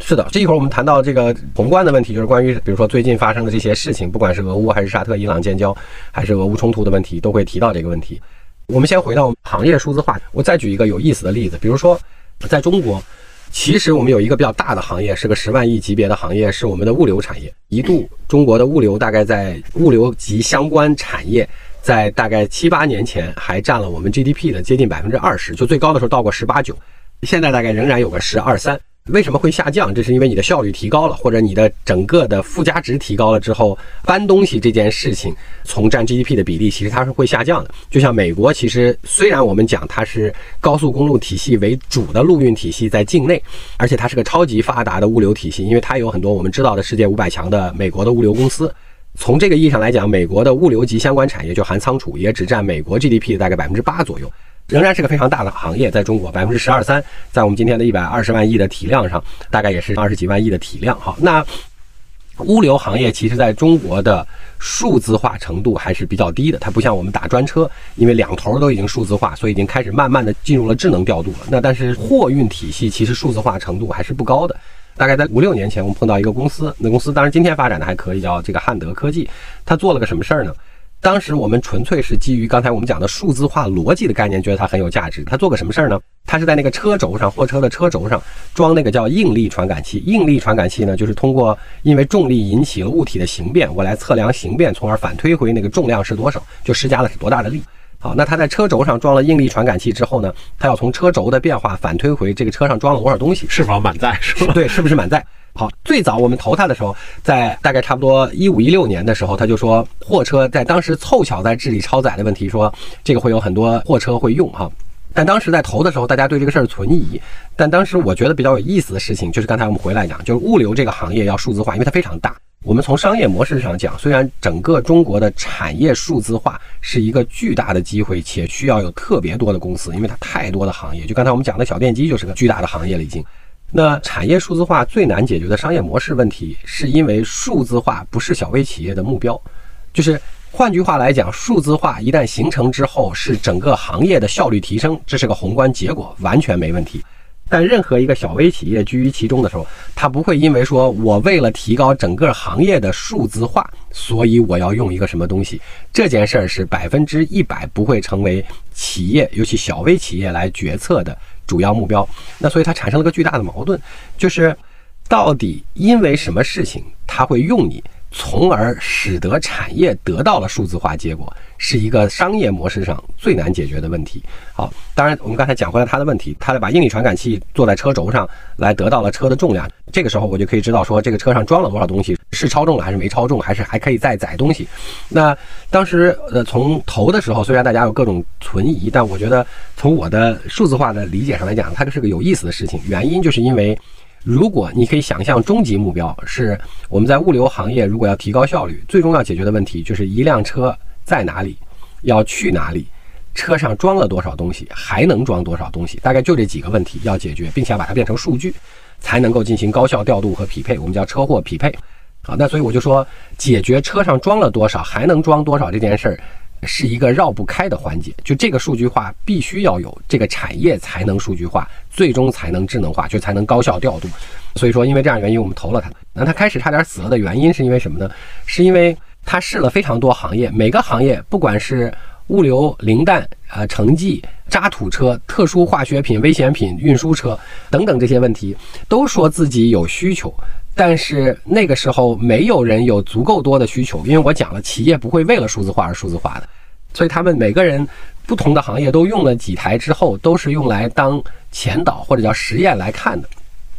是的，这一会儿我们谈到这个宏观的问题，就是关于比如说最近发生的这些事情，不管是俄乌还是沙特、伊朗建交，还是俄乌冲突的问题，都会提到这个问题。我们先回到行业数字化。我再举一个有意思的例子，比如说，在中国，其实我们有一个比较大的行业，是个十万亿级别的行业，是我们的物流产业。一度中国的物流大概在物流及相关产业，在大概七八年前还占了我们 GDP 的接近百分之二十，就最高的时候到过十八九，现在大概仍然有个十二三。为什么会下降？这是因为你的效率提高了，或者你的整个的附加值提高了之后，搬东西这件事情从占 GDP 的比例其实它是会下降的。就像美国，其实虽然我们讲它是高速公路体系为主的陆运体系在境内，而且它是个超级发达的物流体系，因为它有很多我们知道的世界五百强的美国的物流公司。从这个意义上来讲，美国的物流及相关产业就含仓储，也只占美国 GDP 大概百分之八左右。仍然是个非常大的行业，在中国百分之十二三，在我们今天的一百二十万亿的体量上，大概也是二十几万亿的体量。好，那物流行业其实在中国的数字化程度还是比较低的，它不像我们打专车，因为两头都已经数字化，所以已经开始慢慢的进入了智能调度了。那但是货运体系其实数字化程度还是不高的。大概在五六年前，我们碰到一个公司，那公司当然今天发展的还可以，叫这个汉德科技，它做了个什么事儿呢？当时我们纯粹是基于刚才我们讲的数字化逻辑的概念，觉得它很有价值。它做个什么事儿呢？它是在那个车轴上，货车的车轴上装那个叫应力传感器。应力传感器呢，就是通过因为重力引起了物体的形变，我来测量形变，从而反推回那个重量是多少，就施加了是多大的力。好，那它在车轴上装了应力传感器之后呢，它要从车轴的变化反推回这个车上装了多少东西，是否满载，是吧？对，是不是满载？好，最早我们投它的时候，在大概差不多一五一六年的时候，他就说货车在当时凑巧在治理超载的问题，说这个会有很多货车会用哈。但当时在投的时候，大家对这个事儿存疑。但当时我觉得比较有意思的事情，就是刚才我们回来讲，就是物流这个行业要数字化，因为它非常大。我们从商业模式上讲，虽然整个中国的产业数字化是一个巨大的机会，且需要有特别多的公司，因为它太多的行业。就刚才我们讲的小电机就是个巨大的行业了已经。那产业数字化最难解决的商业模式问题，是因为数字化不是小微企业的目标。就是换句话来讲，数字化一旦形成之后，是整个行业的效率提升，这是个宏观结果，完全没问题。但任何一个小微企业居于其中的时候，他不会因为说我为了提高整个行业的数字化，所以我要用一个什么东西，这件事儿是百分之一百不会成为企业，尤其小微企业来决策的。主要目标，那所以它产生了个巨大的矛盾，就是到底因为什么事情他会用你，从而使得产业得到了数字化结果，是一个商业模式上最难解决的问题。好，当然我们刚才讲回来它的问题，它把应力传感器坐在车轴上来得到了车的重量，这个时候我就可以知道说这个车上装了多少东西，是超重了还是没超重，还是还可以再载东西。那当时呃从投的时候，虽然大家有各种存疑，但我觉得。从我的数字化的理解上来讲，它是个有意思的事情。原因就是因为，如果你可以想象，终极目标是我们在物流行业，如果要提高效率，最终要解决的问题就是一辆车在哪里，要去哪里，车上装了多少东西，还能装多少东西，大概就这几个问题要解决，并且要把它变成数据，才能够进行高效调度和匹配。我们叫车货匹配。好，那所以我就说，解决车上装了多少，还能装多少这件事儿。是一个绕不开的环节，就这个数据化必须要有，这个产业才能数据化，最终才能智能化，就才能高效调度。所以说，因为这样原因，我们投了它。那它开始差点死了的原因是因为什么呢？是因为它试了非常多行业，每个行业不管是物流、零蛋、呃城际、渣土车、特殊化学品、危险品运输车等等这些问题，都说自己有需求。但是那个时候没有人有足够多的需求，因为我讲了，企业不会为了数字化而数字化的，所以他们每个人不同的行业都用了几台之后，都是用来当前导或者叫实验来看的。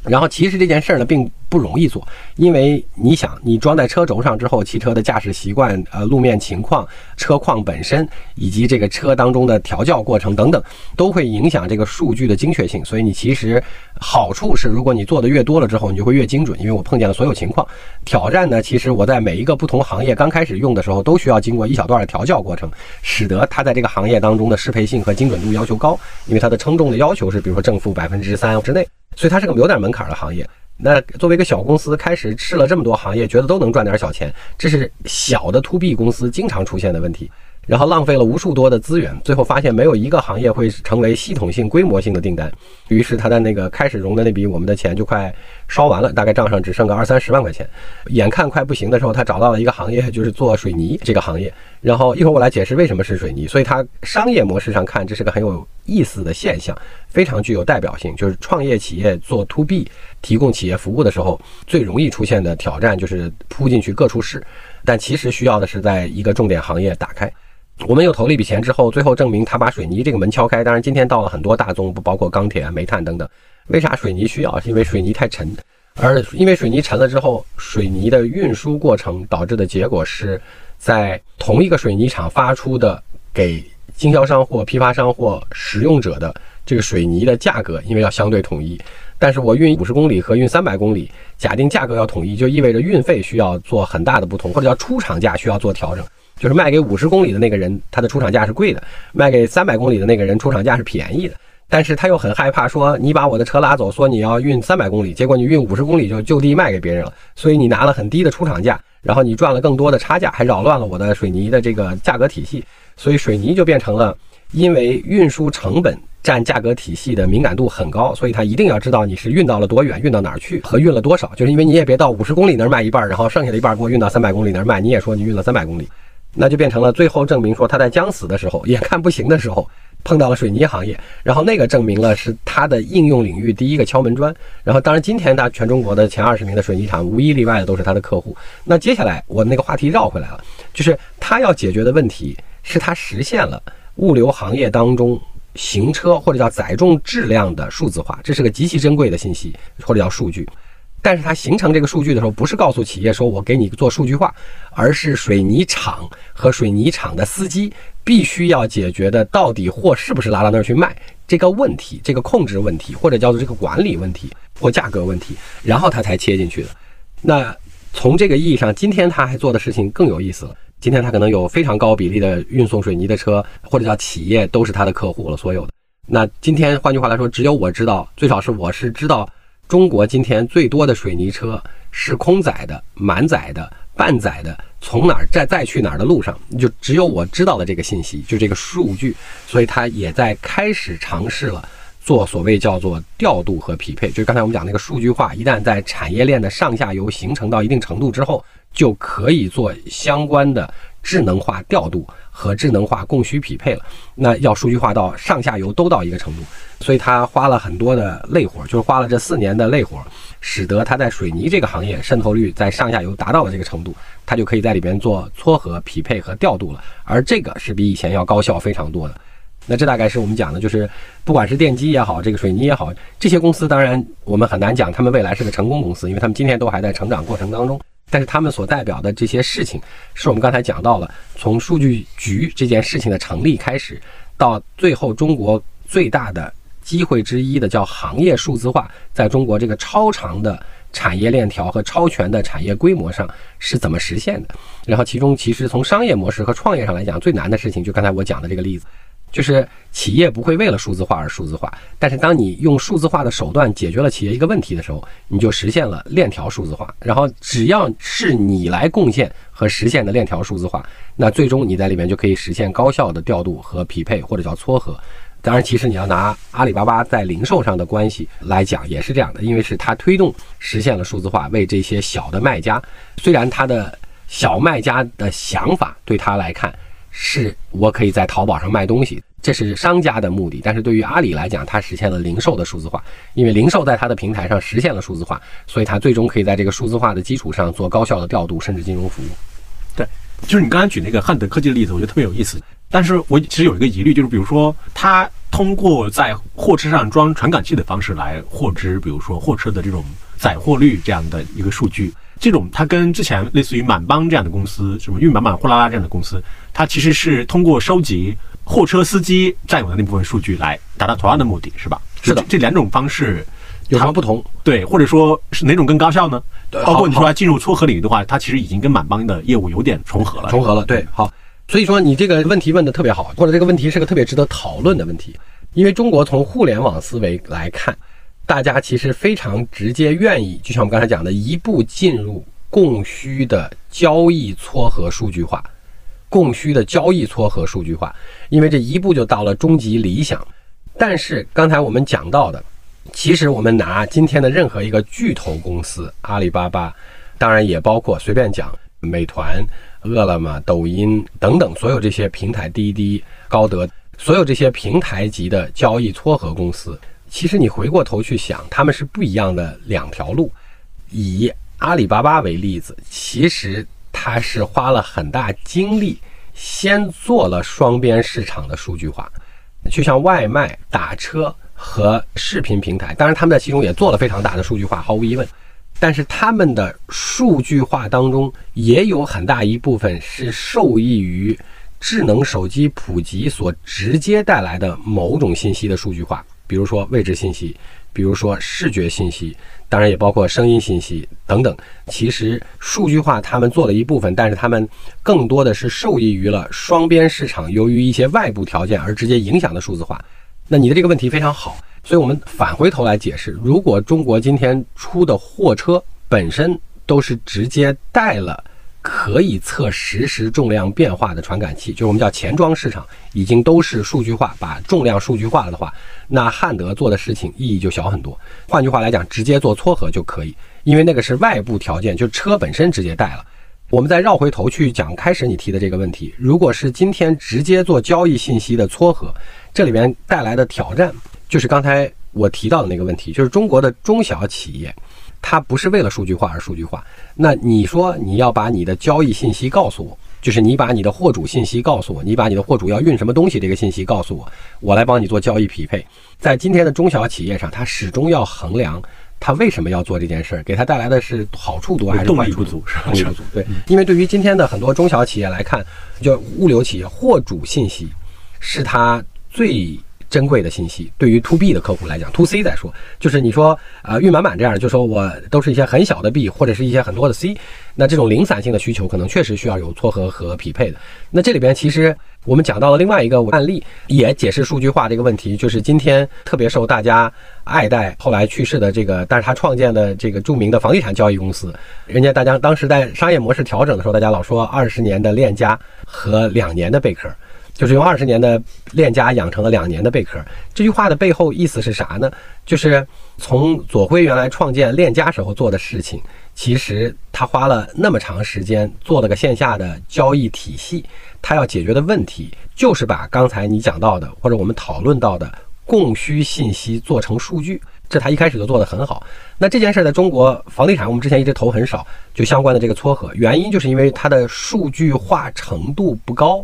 然后其实这件事儿呢，并不容易做，因为你想，你装在车轴上之后，汽车的驾驶习惯、呃路面情况、车况本身，以及这个车当中的调教过程等等，都会影响这个数据的精确性。所以你其实好处是，如果你做的越多了之后，你就会越精准，因为我碰见了所有情况。挑战呢，其实我在每一个不同行业刚开始用的时候，都需要经过一小段的调教过程，使得它在这个行业当中的适配性和精准度要求高，因为它的称重的要求是，比如说正负百分之三之内。所以它是个有点门槛的行业。那作为一个小公司，开始试了这么多行业，觉得都能赚点小钱，这是小的 to B 公司经常出现的问题。然后浪费了无数多的资源，最后发现没有一个行业会成为系统性、规模性的订单。于是他的那个开始融的那笔我们的钱就快烧完了，大概账上只剩个二三十万块钱。眼看快不行的时候，他找到了一个行业，就是做水泥这个行业。然后一会儿我来解释为什么是水泥。所以它商业模式上看，这是个很有意思的现象，非常具有代表性。就是创业企业做 to B 提供企业服务的时候，最容易出现的挑战就是扑进去各处试，但其实需要的是在一个重点行业打开。我们又投了一笔钱之后，最后证明他把水泥这个门敲开。当然，今天到了很多大宗，不包括钢铁啊、煤炭等等。为啥水泥需要？是因为水泥太沉，而因为水泥沉了之后，水泥的运输过程导致的结果是，在同一个水泥厂发出的给经销商或批发商或使用者的这个水泥的价格，因为要相对统一。但是我运五十公里和运三百公里，假定价格要统一，就意味着运费需要做很大的不同，或者叫出厂价需要做调整。就是卖给五十公里的那个人，他的出厂价是贵的；卖给三百公里的那个人，出厂价是便宜的。但是他又很害怕，说你把我的车拉走，说你要运三百公里，结果你运五十公里就就地卖给别人了，所以你拿了很低的出厂价，然后你赚了更多的差价，还扰乱了我的水泥的这个价格体系。所以水泥就变成了，因为运输成本占价格体系的敏感度很高，所以他一定要知道你是运到了多远，运到哪儿去和运了多少。就是因为你也别到五十公里那儿卖一半，然后剩下的一半给我运到三百公里那儿卖，你也说你运了三百公里。那就变成了最后证明说他在将死的时候，眼看不行的时候。碰到了水泥行业，然后那个证明了是他的应用领域第一个敲门砖。然后，当然今天他全中国的前二十名的水泥厂，无一例外的都是他的客户。那接下来我那个话题绕回来了，就是他要解决的问题是他实现了物流行业当中行车或者叫载重质量的数字化，这是个极其珍贵的信息或者叫数据。但是它形成这个数据的时候，不是告诉企业说我给你做数据化，而是水泥厂和水泥厂的司机。必须要解决的，到底货是不是拉到那儿去卖这个问题，这个控制问题，或者叫做这个管理问题或价格问题，然后他才切进去的。那从这个意义上，今天他还做的事情更有意思了。今天他可能有非常高比例的运送水泥的车，或者叫企业都是他的客户了，所有的。那今天换句话来说，只有我知道，最少是我是知道，中国今天最多的水泥车是空载的、满载的、半载的。从哪儿再再去哪儿的路上，就只有我知道的这个信息，就这个数据，所以它也在开始尝试了做所谓叫做调度和匹配，就是刚才我们讲那个数据化，一旦在产业链的上下游形成到一定程度之后，就可以做相关的智能化调度和智能化供需匹配了。那要数据化到上下游都到一个程度，所以他花了很多的累活，就是花了这四年的累活，使得他在水泥这个行业渗透率在上下游达到了这个程度。它就可以在里边做撮合、匹配和调度了，而这个是比以前要高效非常多的。那这大概是我们讲的，就是不管是电机也好，这个水泥也好，这些公司当然我们很难讲他们未来是个成功公司，因为他们今天都还在成长过程当中。但是他们所代表的这些事情，是我们刚才讲到了，从数据局这件事情的成立开始，到最后中国最大的机会之一的叫行业数字化，在中国这个超长的。产业链条和超全的产业规模上是怎么实现的？然后其中其实从商业模式和创业上来讲，最难的事情就刚才我讲的这个例子，就是企业不会为了数字化而数字化，但是当你用数字化的手段解决了企业一个问题的时候，你就实现了链条数字化。然后只要是你来贡献和实现的链条数字化，那最终你在里面就可以实现高效的调度和匹配，或者叫撮合。当然，其实你要拿阿里巴巴在零售上的关系来讲，也是这样的，因为是它推动实现了数字化，为这些小的卖家，虽然他的小卖家的想法对他来看是我可以在淘宝上卖东西，这是商家的目的，但是对于阿里来讲，它实现了零售的数字化，因为零售在它的平台上实现了数字化，所以它最终可以在这个数字化的基础上做高效的调度，甚至金融服务。对，就是你刚才举那个汉德科技的例子，我觉得特别有意思。但是我其实有一个疑虑，就是比如说，它通过在货车上装传感器的方式来获知，比如说货车的这种载货率这样的一个数据，这种它跟之前类似于满帮这样的公司，什么运满满、货拉拉这样的公司，它其实是通过收集货车司机占有的那部分数据来达到同样的目的，是吧？是的，这两种方式有什么不同？对，或者说是哪种更高效呢？包括你说进入撮合领域的话，它其实已经跟满帮的业务有点重合了。重合了，对，好。所以说你这个问题问的特别好，或者这个问题是个特别值得讨论的问题，因为中国从互联网思维来看，大家其实非常直接愿意，就像我们刚才讲的，一步进入供需的交易撮合数据化，供需的交易撮合数据化，因为这一步就到了终极理想。但是刚才我们讲到的，其实我们拿今天的任何一个巨头公司，阿里巴巴，当然也包括随便讲美团。饿了么、抖音等等，所有这些平台，滴滴、高德，所有这些平台级的交易撮合公司，其实你回过头去想，他们是不一样的两条路。以阿里巴巴为例子，其实它是花了很大精力，先做了双边市场的数据化，就像外卖、打车和视频平台，当然他们在其中也做了非常大的数据化，毫无疑问。但是他们的数据化当中也有很大一部分是受益于智能手机普及所直接带来的某种信息的数据化，比如说位置信息，比如说视觉信息，当然也包括声音信息等等。其实数据化他们做了一部分，但是他们更多的是受益于了双边市场由于一些外部条件而直接影响的数字化。那你的这个问题非常好。所以，我们返回头来解释：如果中国今天出的货车本身都是直接带了可以测实时重量变化的传感器，就是我们叫前装市场，已经都是数据化，把重量数据化了的话，那汉德做的事情意义就小很多。换句话来讲，直接做撮合就可以，因为那个是外部条件，就车本身直接带了。我们再绕回头去讲开始你提的这个问题，如果是今天直接做交易信息的撮合，这里边带来的挑战，就是刚才我提到的那个问题，就是中国的中小企业，它不是为了数据化而数据化。那你说你要把你的交易信息告诉我，就是你把你的货主信息告诉我，你把你的货主要运什么东西这个信息告诉我，我来帮你做交易匹配。在今天的中小企业上，它始终要衡量。他为什么要做这件事儿？给他带来的是好处多还是动力不足？是动力不足。对，因为对于今天的很多中小企业来看，就物流企业，货主信息是他最珍贵的信息。对于 to B 的客户来讲，to C 再说，就是你说呃，运满满这样，就说我都是一些很小的 B 或者是一些很多的 C，那这种零散性的需求可能确实需要有撮合和匹配的。那这里边其实。我们讲到了另外一个案例，也解释数据化这个问题，就是今天特别受大家爱戴，后来去世的这个，但是他创建的这个著名的房地产交易公司，人家大家当时在商业模式调整的时候，大家老说二十年的链家和两年的贝壳，就是用二十年的链家养成了两年的贝壳。这句话的背后意思是啥呢？就是从左晖原来创建链家时候做的事情，其实他花了那么长时间做了个线下的交易体系。他要解决的问题就是把刚才你讲到的或者我们讨论到的供需信息做成数据，这他一开始就做得很好。那这件事在中国房地产，我们之前一直投很少，就相关的这个撮合，原因就是因为它的数据化程度不高。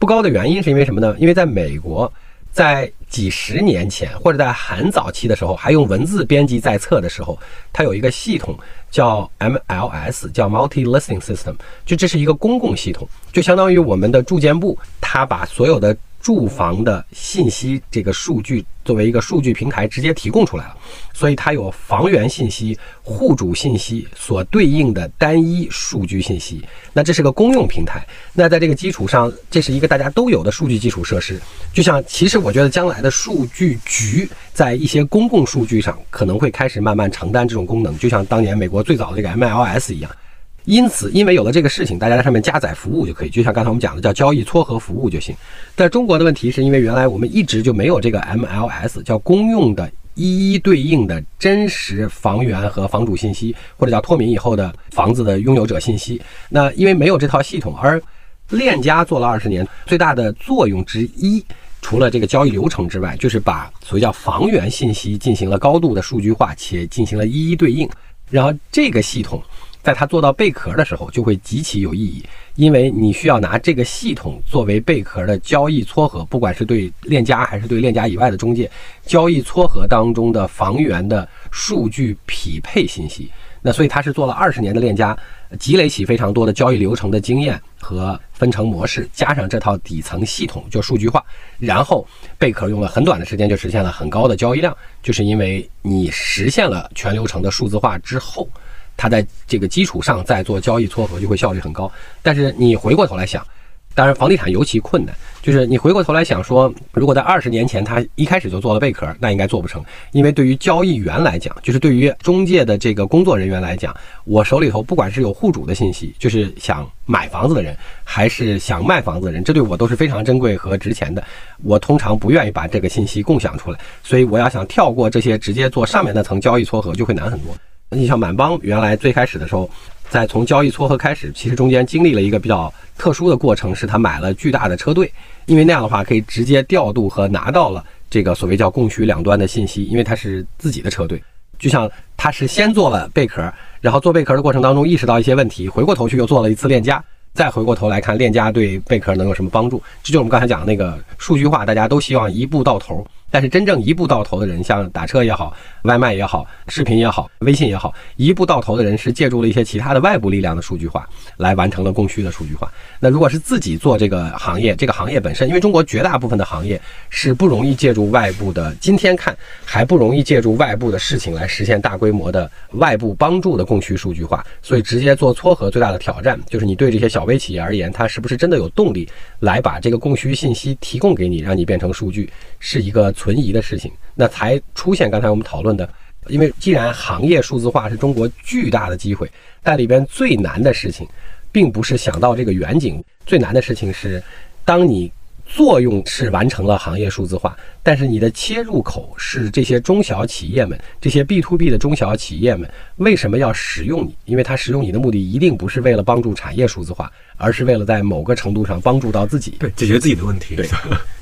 不高的原因是因为什么呢？因为在美国。在几十年前，或者在很早期的时候，还用文字编辑在册的时候，它有一个系统叫 MLS，叫 Multi Listing System，就这是一个公共系统，就相当于我们的住建部，它把所有的。住房的信息，这个数据作为一个数据平台直接提供出来了，所以它有房源信息、户主信息所对应的单一数据信息。那这是个公用平台。那在这个基础上，这是一个大家都有的数据基础设施。就像，其实我觉得将来的数据局在一些公共数据上可能会开始慢慢承担这种功能，就像当年美国最早的这个 MLS 一样。因此，因为有了这个事情，大家在上面加载服务就可以，就像刚才我们讲的，叫交易撮合服务就行。在中国的问题是因为原来我们一直就没有这个 MLS，叫公用的一一对应的真实房源和房主信息，或者叫脱敏以后的房子的拥有者信息。那因为没有这套系统，而链家做了二十年，最大的作用之一，除了这个交易流程之外，就是把所谓叫房源信息进行了高度的数据化，且进行了一一对应。然后这个系统。在它做到贝壳的时候，就会极其有意义，因为你需要拿这个系统作为贝壳的交易撮合，不管是对链家还是对链家以外的中介，交易撮合当中的房源的数据匹配信息。那所以它是做了二十年的链家，积累起非常多的交易流程的经验和分成模式，加上这套底层系统就数据化，然后贝壳用了很短的时间就实现了很高的交易量，就是因为你实现了全流程的数字化之后。它在这个基础上再做交易撮合，就会效率很高。但是你回过头来想，当然房地产尤其困难，就是你回过头来想说，如果在二十年前他一开始就做了贝壳，那应该做不成。因为对于交易员来讲，就是对于中介的这个工作人员来讲，我手里头不管是有户主的信息，就是想买房子的人，还是想卖房子的人，这对我都是非常珍贵和值钱的。我通常不愿意把这个信息共享出来，所以我要想跳过这些，直接做上面那层交易撮合，就会难很多。你像满帮原来最开始的时候，在从交易撮合开始，其实中间经历了一个比较特殊的过程，是他买了巨大的车队，因为那样的话可以直接调度和拿到了这个所谓叫供需两端的信息，因为他是自己的车队，就像他是先做了贝壳，然后做贝壳的过程当中意识到一些问题，回过头去又做了一次链家，再回过头来看链家对贝壳能有什么帮助，这就是我们刚才讲的那个数据化，大家都希望一步到头。但是真正一步到头的人，像打车也好，外卖也好，视频也好，微信也好，一步到头的人是借助了一些其他的外部力量的数据化，来完成了供需的数据化。那如果是自己做这个行业，这个行业本身，因为中国绝大部分的行业是不容易借助外部的，今天看还不容易借助外部的事情来实现大规模的外部帮助的供需数据化。所以直接做撮合最大的挑战，就是你对这些小微企业而言，它是不是真的有动力来把这个供需信息提供给你，让你变成数据，是一个。存疑的事情，那才出现刚才我们讨论的。因为既然行业数字化是中国巨大的机会，但里边最难的事情，并不是想到这个远景，最难的事情是，当你作用是完成了行业数字化，但是你的切入口是这些中小企业们，这些 B to B 的中小企业们为什么要使用你？因为他使用你的目的一定不是为了帮助产业数字化，而是为了在某个程度上帮助到自己，对，解决自己的问题。对，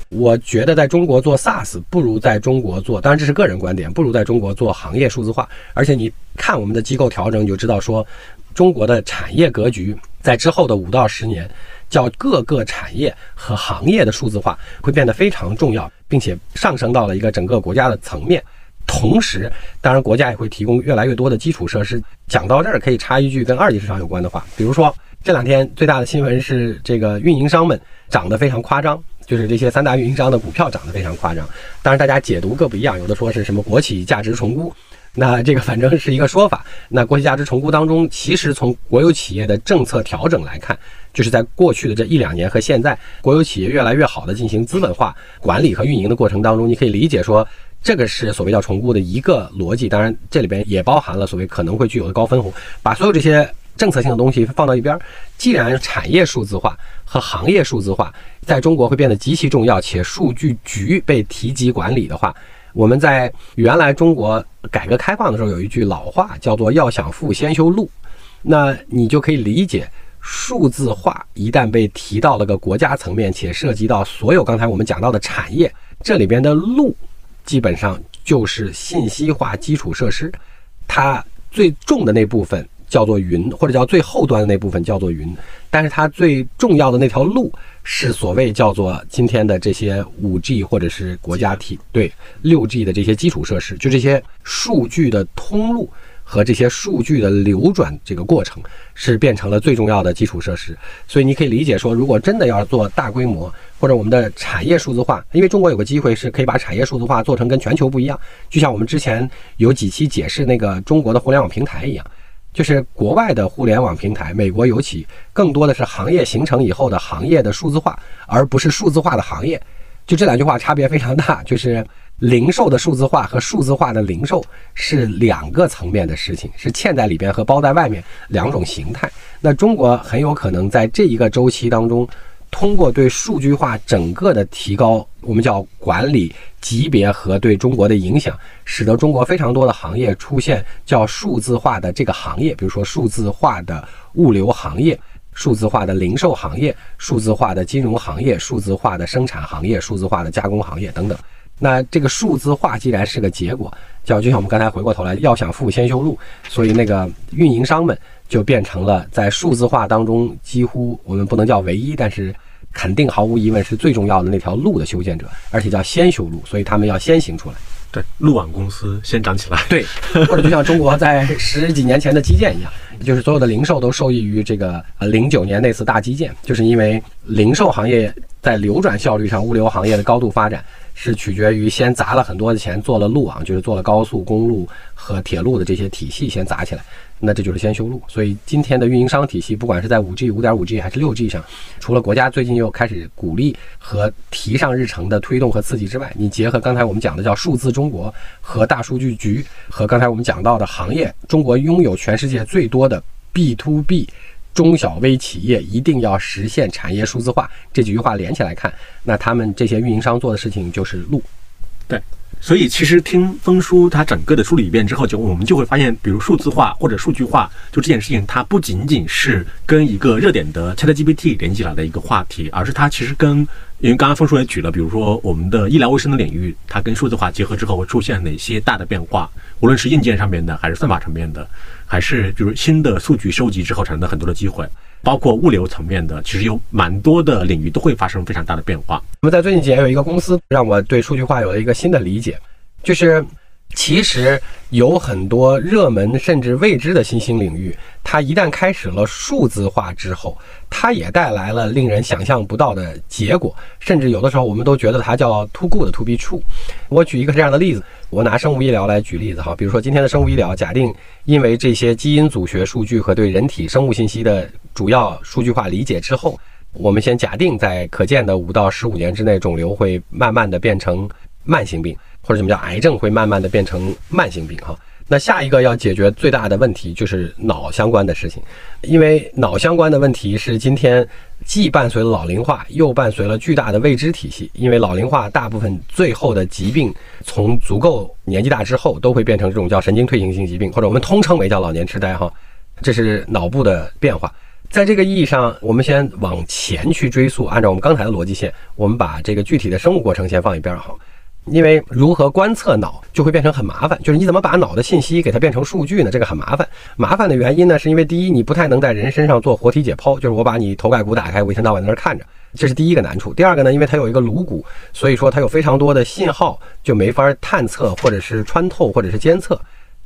我觉得在中国做 SaaS 不如在中国做，当然这是个人观点，不如在中国做行业数字化。而且你看我们的机构调整，你就知道说，中国的产业格局在之后的五到十年。叫各个产业和行业的数字化会变得非常重要，并且上升到了一个整个国家的层面。同时，当然国家也会提供越来越多的基础设施。讲到这儿，可以插一句跟二级市场有关的话，比如说这两天最大的新闻是这个运营商们涨得非常夸张，就是这些三大运营商的股票涨得非常夸张。当然大家解读各不一样，有的说是什么国企价值重估。那这个反正是一个说法。那国企价值重估当中，其实从国有企业的政策调整来看，就是在过去的这一两年和现在，国有企业越来越好的进行资本化管理和运营的过程当中，你可以理解说，这个是所谓叫重估的一个逻辑。当然，这里边也包含了所谓可能会具有的高分红。把所有这些政策性的东西放到一边，既然产业数字化和行业数字化在中国会变得极其重要，且数据局被提及管理的话。我们在原来中国改革开放的时候有一句老话，叫做“要想富，先修路”。那你就可以理解，数字化一旦被提到了个国家层面，且涉及到所有刚才我们讲到的产业，这里边的路基本上就是信息化基础设施，它最重的那部分。叫做云，或者叫最后端的那部分叫做云，但是它最重要的那条路是所谓叫做今天的这些五 G 或者是国家体对六 G 的这些基础设施，就这些数据的通路和这些数据的流转这个过程是变成了最重要的基础设施。所以你可以理解说，如果真的要做大规模或者我们的产业数字化，因为中国有个机会是可以把产业数字化做成跟全球不一样，就像我们之前有几期解释那个中国的互联网平台一样。就是国外的互联网平台，美国尤其更多的是行业形成以后的行业的数字化，而不是数字化的行业。就这两句话差别非常大。就是零售的数字化和数字化的零售是两个层面的事情，是嵌在里边和包在外面两种形态。那中国很有可能在这一个周期当中。通过对数据化整个的提高，我们叫管理级别和对中国的影响，使得中国非常多的行业出现叫数字化的这个行业，比如说数字化的物流行业、数字化的零售行业、数字化的金融行业、数字化的生产行业、数字化的加工行业等等。那这个数字化既然是个结果，叫就像我们刚才回过头来，要想富先修路，所以那个运营商们。就变成了在数字化当中几乎我们不能叫唯一，但是肯定毫无疑问是最重要的那条路的修建者，而且叫先修路，所以他们要先行出来。对，路网公司先涨起来。对，或者就像中国在十几年前的基建一样，就是所有的零售都受益于这个呃零九年那次大基建，就是因为零售行业在流转效率上，物流行业的高度发展是取决于先砸了很多的钱做了路网，就是做了高速公路和铁路的这些体系先砸起来。那这就是先修路，所以今天的运营商体系，不管是在五 G、五点五 G 还是六 G 上，除了国家最近又开始鼓励和提上日程的推动和刺激之外，你结合刚才我们讲的叫数字中国和大数据局，和刚才我们讲到的行业，中国拥有全世界最多的 B to B 中小微企业，一定要实现产业数字化，这几句话连起来看，那他们这些运营商做的事情就是路，对。所以，其实听风叔他整个的梳理一遍之后，就我们就会发现，比如数字化或者数据化，就这件事情，它不仅仅是跟一个热点的 ChatGPT 连起来的一个话题，而是它其实跟，因为刚刚风叔也举了，比如说我们的医疗卫生的领域，它跟数字化结合之后会出现哪些大的变化，无论是硬件上面的，还是算法层面的，还是比如新的数据收集之后产生的很多的机会。包括物流层面的，其实有蛮多的领域都会发生非常大的变化。那么在最近几年有一个公司，让我对数据化有了一个新的理解，就是。其实有很多热门甚至未知的新兴领域，它一旦开始了数字化之后，它也带来了令人想象不到的结果。甚至有的时候，我们都觉得它叫 too good to be true。我举一个这样的例子，我拿生物医疗来举例子哈，比如说今天的生物医疗，假定因为这些基因组学数据和对人体生物信息的主要数据化理解之后，我们先假定在可见的五到十五年之内，肿瘤会慢慢的变成慢性病。或者什么叫癌症会慢慢的变成慢性病哈？那下一个要解决最大的问题就是脑相关的事情，因为脑相关的问题是今天既伴随了老龄化，又伴随了巨大的未知体系。因为老龄化大部分最后的疾病，从足够年纪大之后，都会变成这种叫神经退行性疾病，或者我们通称为叫老年痴呆哈。这是脑部的变化。在这个意义上，我们先往前去追溯，按照我们刚才的逻辑线，我们把这个具体的生物过程先放一边哈。因为如何观测脑就会变成很麻烦，就是你怎么把脑的信息给它变成数据呢？这个很麻烦。麻烦的原因呢，是因为第一，你不太能在人身上做活体解剖，就是我把你头盖骨打开，我一天到晚在那儿看着，这是第一个难处。第二个呢，因为它有一个颅骨，所以说它有非常多的信号就没法探测，或者是穿透，或者是监测。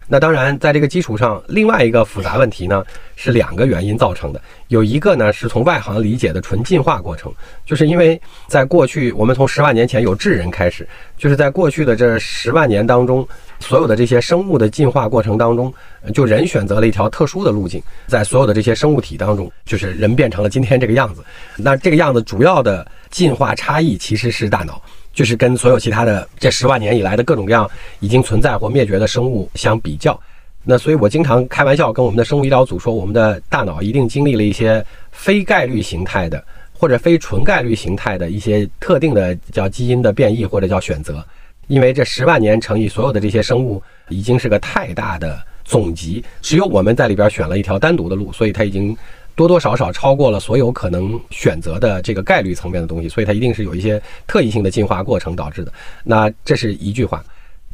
那当然，在这个基础上，另外一个复杂问题呢，是两个原因造成的。有一个呢，是从外行理解的纯进化过程，就是因为在过去，我们从十万年前有智人开始，就是在过去的这十万年当中，所有的这些生物的进化过程当中，就人选择了一条特殊的路径，在所有的这些生物体当中，就是人变成了今天这个样子。那这个样子主要的进化差异其实是大脑。就是跟所有其他的这十万年以来的各种各样已经存在或灭绝的生物相比较，那所以我经常开玩笑跟我们的生物医疗组说，我们的大脑一定经历了一些非概率形态的或者非纯概率形态的一些特定的叫基因的变异或者叫选择，因为这十万年乘以所有的这些生物已经是个太大的总集，只有我们在里边选了一条单独的路，所以它已经。多多少少超过了所有可能选择的这个概率层面的东西，所以它一定是有一些特异性的进化过程导致的。那这是一句话，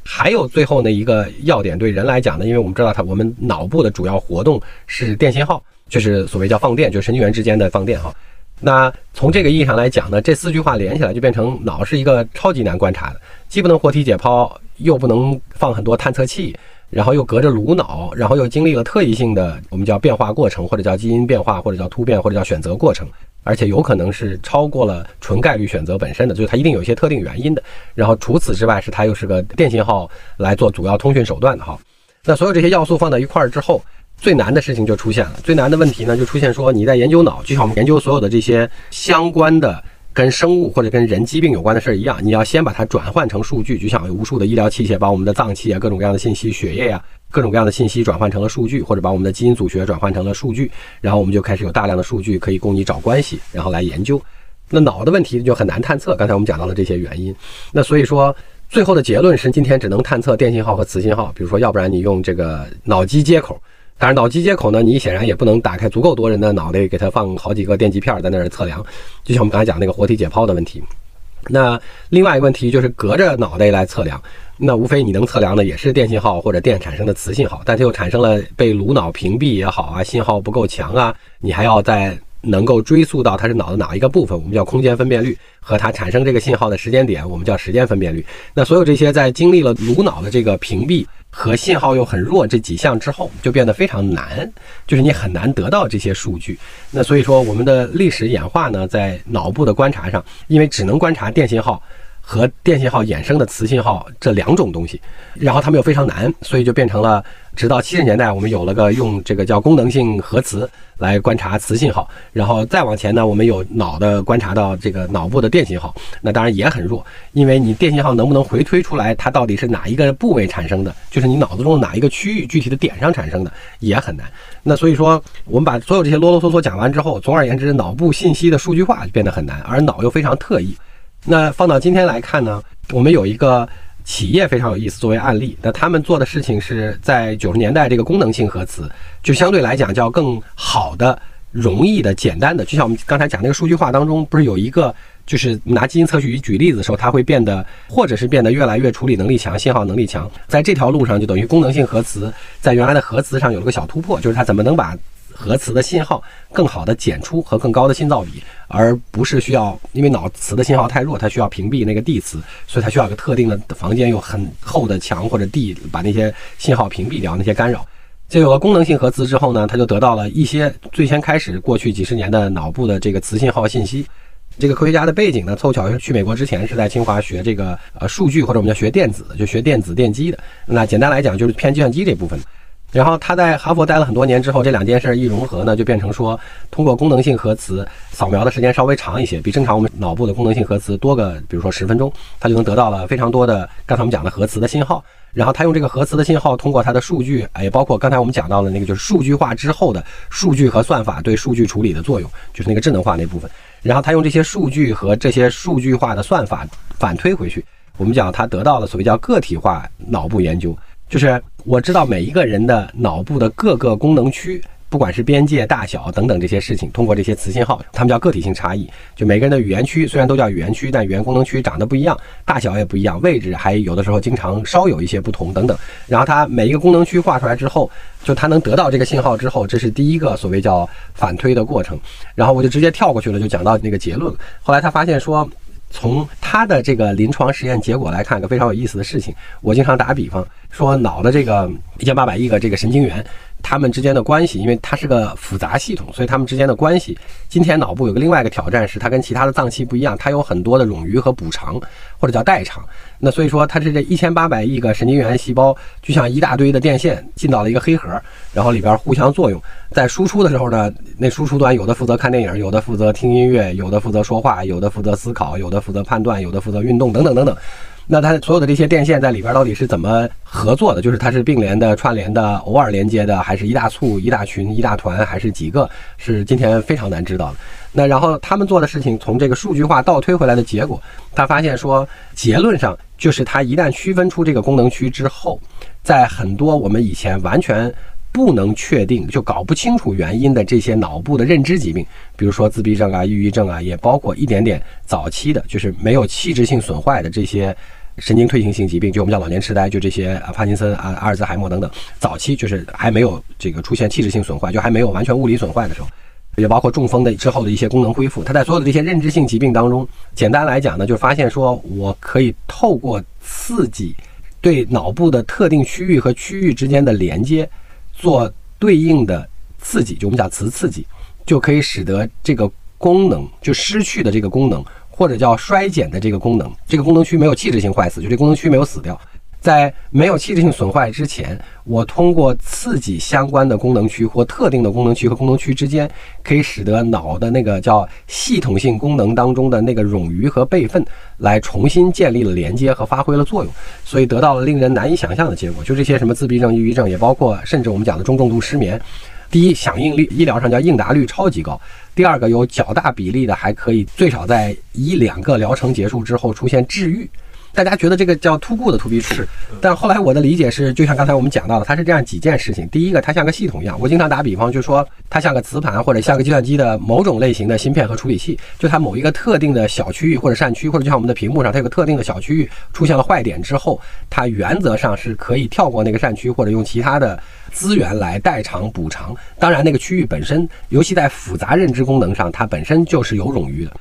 还有最后那一个要点，对人来讲呢，因为我们知道它，我们脑部的主要活动是电信号，就是所谓叫放电，就神经元之间的放电哈。那从这个意义上来讲呢，这四句话连起来就变成脑是一个超级难观察的，既不能活体解剖，又不能放很多探测器。然后又隔着颅脑，然后又经历了特异性的我们叫变化过程，或者叫基因变化，或者叫突变，或者叫选择过程，而且有可能是超过了纯概率选择本身的，就是它一定有一些特定原因的。然后除此之外，是它又是个电信号来做主要通讯手段的哈。那所有这些要素放在一块儿之后，最难的事情就出现了。最难的问题呢，就出现说你在研究脑，就像我们研究所有的这些相关的。跟生物或者跟人疾病有关的事儿一样，你要先把它转换成数据，就像有无数的医疗器械把我们的脏器啊、各种各样的信息、血液呀、各种各样的信息转换成了数据，或者把我们的基因组学转换成了数据，然后我们就开始有大量的数据可以供你找关系，然后来研究。那脑的问题就很难探测，刚才我们讲到了这些原因。那所以说，最后的结论是今天只能探测电信号和磁信号，比如说，要不然你用这个脑机接口。当然，脑机接口呢，你显然也不能打开足够多人的脑袋，给它放好几个电极片在那儿测量。就像我们刚才讲那个活体解剖的问题。那另外一个问题就是隔着脑袋来测量，那无非你能测量的也是电信号或者电产生的磁信号，但它又产生了被颅脑屏蔽也好啊，信号不够强啊，你还要在能够追溯到它是脑的哪一个部分，我们叫空间分辨率和它产生这个信号的时间点，我们叫时间分辨率。那所有这些在经历了颅脑的这个屏蔽。和信号又很弱这几项之后，就变得非常难，就是你很难得到这些数据。那所以说，我们的历史演化呢，在脑部的观察上，因为只能观察电信号。和电信号衍生的磁信号这两种东西，然后它们又非常难，所以就变成了，直到七十年代，我们有了个用这个叫功能性核磁来观察磁信号，然后再往前呢，我们有脑的观察到这个脑部的电信号，那当然也很弱，因为你电信号能不能回推出来它到底是哪一个部位产生的，就是你脑子中哪一个区域具体的点上产生的也很难。那所以说，我们把所有这些啰啰嗦嗦讲完之后，总而言之，脑部信息的数据化就变得很难，而脑又非常特异。那放到今天来看呢，我们有一个企业非常有意思，作为案例。那他们做的事情是在九十年代，这个功能性核磁就相对来讲叫更好的、容易的、简单的。就像我们刚才讲那个数据化当中，不是有一个就是拿基因测序举例子的时候，它会变得或者是变得越来越处理能力强、信号能力强。在这条路上，就等于功能性核磁在原来的核磁上有了个小突破，就是它怎么能把。核磁的信号更好的检出和更高的信噪比，而不是需要，因为脑磁的信号太弱，它需要屏蔽那个地磁，所以它需要一个特定的房间，有很厚的墙或者地，把那些信号屏蔽掉，那些干扰。就有了功能性核磁之后呢，它就得到了一些最先开始过去几十年的脑部的这个磁信号信息。这个科学家的背景呢，凑巧去美国之前是在清华学这个呃数据或者我们叫学电子，就学电子电机的。那简单来讲就是偏计算机这部分。然后他在哈佛待了很多年之后，这两件事一融合呢，就变成说，通过功能性核磁扫描的时间稍微长一些，比正常我们脑部的功能性核磁多个，比如说十分钟，他就能得到了非常多的刚才我们讲的核磁的信号。然后他用这个核磁的信号，通过它的数据，也包括刚才我们讲到的那个，就是数据化之后的数据和算法对数据处理的作用，就是那个智能化那部分。然后他用这些数据和这些数据化的算法反推回去，我们讲他得到了所谓叫个体化脑部研究，就是我知道每一个人的脑部的各个功能区。不管是边界大小等等这些事情，通过这些磁信号，它们叫个体性差异。就每个人的语言区虽然都叫语言区，但语言功能区长得不一样，大小也不一样，位置还有的时候经常稍有一些不同等等。然后它每一个功能区画出来之后，就它能得到这个信号之后，这是第一个所谓叫反推的过程。然后我就直接跳过去了，就讲到那个结论。后来他发现说，从他的这个临床实验结果来看，一个非常有意思的事情。我经常打比方说，脑的这个一千八百亿个这个神经元。它们之间的关系，因为它是个复杂系统，所以它们之间的关系。今天脑部有个另外一个挑战是，它跟其他的脏器不一样，它有很多的冗余和补偿，或者叫代偿。那所以说，它是这一千八百亿个神经元细胞，就像一大堆的电线进到了一个黑盒，然后里边互相作用。在输出的时候呢，那输出端有的负责看电影，有的负责听音乐，有的负责说话，有的负责思考，有的负责判断，有的负责运动，等等等等。那它所有的这些电线在里边到底是怎么合作的？就是它是并联的、串联的、偶尔连接的，还是一大簇、一大群、一大团，还是几个？是今天非常难知道的。那然后他们做的事情，从这个数据化倒推回来的结果，他发现说，结论上就是它一旦区分出这个功能区之后，在很多我们以前完全。不能确定就搞不清楚原因的这些脑部的认知疾病，比如说自闭症啊、抑郁症啊，也包括一点点早期的，就是没有器质性损坏的这些神经退行性疾病，就我们叫老年痴呆，就这些啊帕金森啊、阿尔兹海默等等，早期就是还没有这个出现器质性损坏，就还没有完全物理损坏的时候，也包括中风的之后的一些功能恢复。它在所有的这些认知性疾病当中，简单来讲呢，就是发现说我可以透过刺激对脑部的特定区域和区域之间的连接。做对应的刺激，就我们讲磁刺激，就可以使得这个功能就失去的这个功能，或者叫衰减的这个功能，这个功能区没有器质性坏死，就这功能区没有死掉。在没有器质性损坏之前，我通过刺激相关的功能区或特定的功能区和功能区之间，可以使得脑的那个叫系统性功能当中的那个冗余和备份来重新建立了连接和发挥了作用，所以得到了令人难以想象的结果。就这些什么自闭症、抑郁症，也包括甚至我们讲的中重度失眠，第一响应率医疗上叫应答率超级高，第二个有较大比例的还可以最少在一两个疗程结束之后出现治愈。大家觉得这个叫 too good to be true，但后来我的理解是，就像刚才我们讲到的，它是这样几件事情。第一个，它像个系统一样。我经常打比方，就说它像个磁盘或者像个计算机的某种类型的芯片和处理器。就它某一个特定的小区域或者扇区，或者就像我们的屏幕上，它有个特定的小区域出现了坏点之后，它原则上是可以跳过那个扇区，或者用其他的资源来代偿补偿。当然，那个区域本身，尤其在复杂认知功能上，它本身就是有冗余的。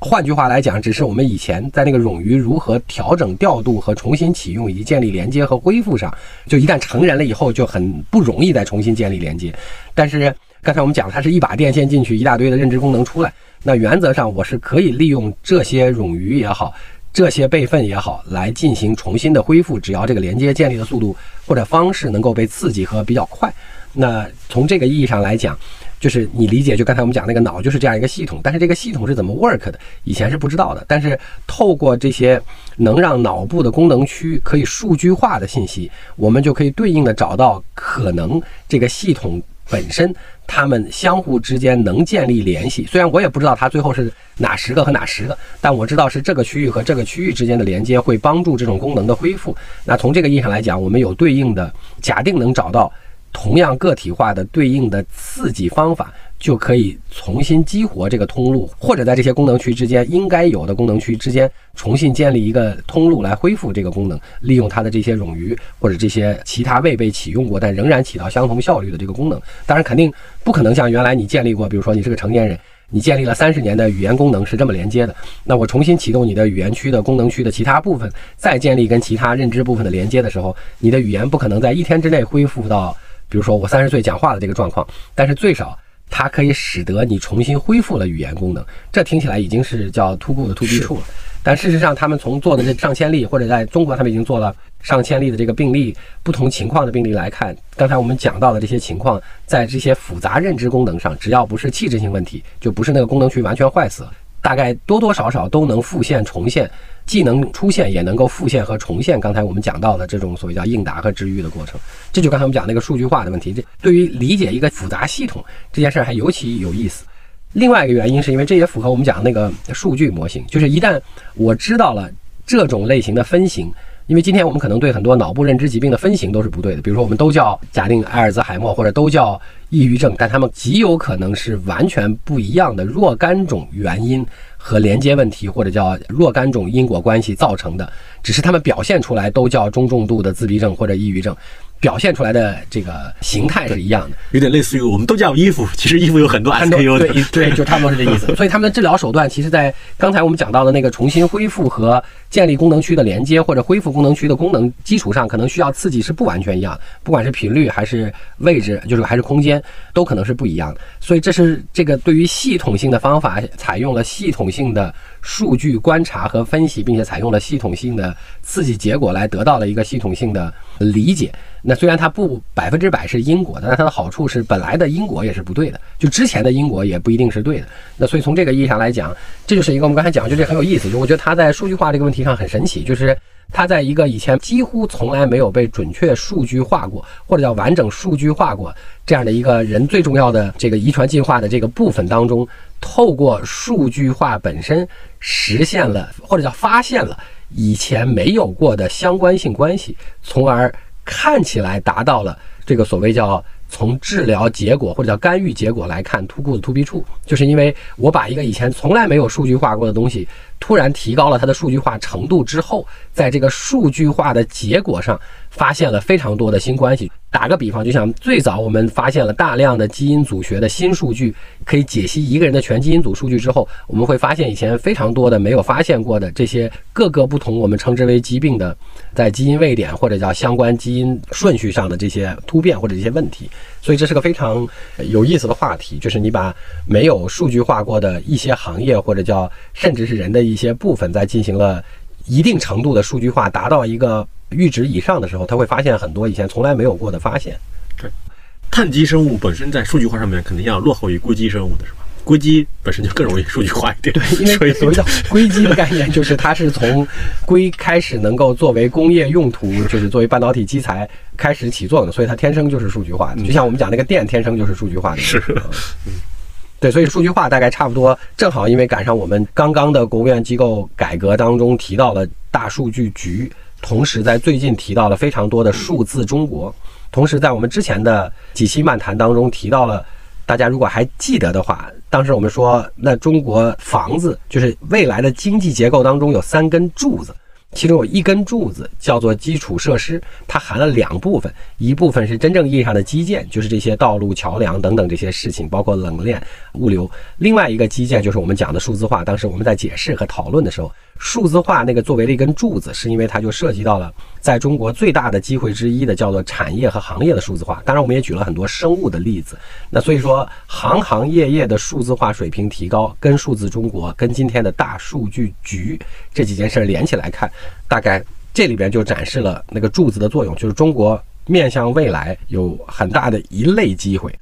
换句话来讲，只是我们以前在那个冗余如何调整、调度和重新启用以及建立连接和恢复上，就一旦成人了以后，就很不容易再重新建立连接。但是刚才我们讲，它是一把电线进去，一大堆的认知功能出来。那原则上，我是可以利用这些冗余也好，这些备份也好，来进行重新的恢复。只要这个连接建立的速度或者方式能够被刺激和比较快，那从这个意义上来讲。就是你理解，就刚才我们讲那个脑就是这样一个系统，但是这个系统是怎么 work 的，以前是不知道的。但是透过这些能让脑部的功能区可以数据化的信息，我们就可以对应的找到可能这个系统本身它们相互之间能建立联系。虽然我也不知道它最后是哪十个和哪十个，但我知道是这个区域和这个区域之间的连接会帮助这种功能的恢复。那从这个意义上来讲，我们有对应的假定能找到。同样个体化的对应的刺激方法，就可以重新激活这个通路，或者在这些功能区之间应该有的功能区之间重新建立一个通路来恢复这个功能，利用它的这些冗余或者这些其他未被启用过但仍然起到相同效率的这个功能。当然，肯定不可能像原来你建立过，比如说你是个成年人，你建立了三十年的语言功能是这么连接的，那我重新启动你的语言区的功能区的其他部分，再建立跟其他认知部分的连接的时候，你的语言不可能在一天之内恢复到。比如说我三十岁讲话的这个状况，但是最少它可以使得你重新恢复了语言功能，这听起来已经是叫 too good to be true 了。但事实上，他们从做的这上千例，或者在中国他们已经做了上千例的这个病例，不同情况的病例来看，刚才我们讲到的这些情况，在这些复杂认知功能上，只要不是器质性问题，就不是那个功能区完全坏死，大概多多少少都能复现重现。既能出现，也能够复现和重现刚才我们讲到的这种所谓叫应答和治愈的过程。这就刚才我们讲那个数据化的问题，这对于理解一个复杂系统这件事儿还尤其有意思。另外一个原因是因为这也符合我们讲的那个数据模型，就是一旦我知道了这种类型的分型。因为今天我们可能对很多脑部认知疾病的分型都是不对的，比如说我们都叫假定阿尔兹海默或者都叫抑郁症，但他们极有可能是完全不一样的若干种原因和连接问题，或者叫若干种因果关系造成的，只是他们表现出来都叫中重度的自闭症或者抑郁症。表现出来的这个形态是一样的，有点类似于我们都叫衣服，其实衣服有很多 SKU 的，对对，就差不多是这意思。所以他们的治疗手段，其实，在刚才我们讲到的那个重新恢复和建立功能区的连接，或者恢复功能区的功能基础上，可能需要刺激是不完全一样的，不管是频率还是位置，就是还是空间，都可能是不一样的。所以这是这个对于系统性的方法，采用了系统性的数据观察和分析，并且采用了系统性的刺激结果来得到了一个系统性的理解。那虽然它不百分之百是因果，但它的好处是本来的因果也是不对的，就之前的因果也不一定是对的。那所以从这个意义上来讲，这就是一个我们刚才讲，就这很有意思。就我觉得它在数据化这个问题上很神奇，就是它在一个以前几乎从来没有被准确数据化过，或者叫完整数据化过这样的一个人最重要的这个遗传进化的这个部分当中，透过数据化本身实现了或者叫发现了以前没有过的相关性关系，从而。看起来达到了这个所谓叫从治疗结果或者叫干预结果来看 TO good to be true，就是因为我把一个以前从来没有数据化过的东西。突然提高了它的数据化程度之后，在这个数据化的结果上发现了非常多的新关系。打个比方，就像最早我们发现了大量的基因组学的新数据，可以解析一个人的全基因组数据之后，我们会发现以前非常多的没有发现过的这些各个不同我们称之为疾病的，在基因位点或者叫相关基因顺序上的这些突变或者这些问题。所以这是个非常有意思的话题，就是你把没有数据化过的一些行业或者叫甚至是人的。一些部分在进行了一定程度的数据化，达到一个阈值以上的时候，他会发现很多以前从来没有过的发现。对，碳基生物本身在数据化上面肯定要落后于硅基生物的是吧？硅基本身就更容易数据化一点。对，因为 所谓的硅基的概念就是它是从硅开始能够作为工业用途，就是作为半导体基材开始起作用的，所以它天生就是数据化的。就像我们讲那个电天生就是数据化的。是。嗯。对，所以数据化大概差不多，正好因为赶上我们刚刚的国务院机构改革当中提到了大数据局，同时在最近提到了非常多的数字中国，同时在我们之前的几期漫谈当中提到了，大家如果还记得的话，当时我们说那中国房子就是未来的经济结构当中有三根柱子。其中有一根柱子叫做基础设施，它含了两部分，一部分是真正意义上的基建，就是这些道路、桥梁等等这些事情，包括冷链、物流；另外一个基建就是我们讲的数字化。当时我们在解释和讨论的时候。数字化那个作为了一根柱子，是因为它就涉及到了在中国最大的机会之一的叫做产业和行业的数字化。当然，我们也举了很多生物的例子。那所以说，行行业业的数字化水平提高，跟数字中国、跟今天的大数据局这几件事连起来看，大概这里边就展示了那个柱子的作用，就是中国面向未来有很大的一类机会。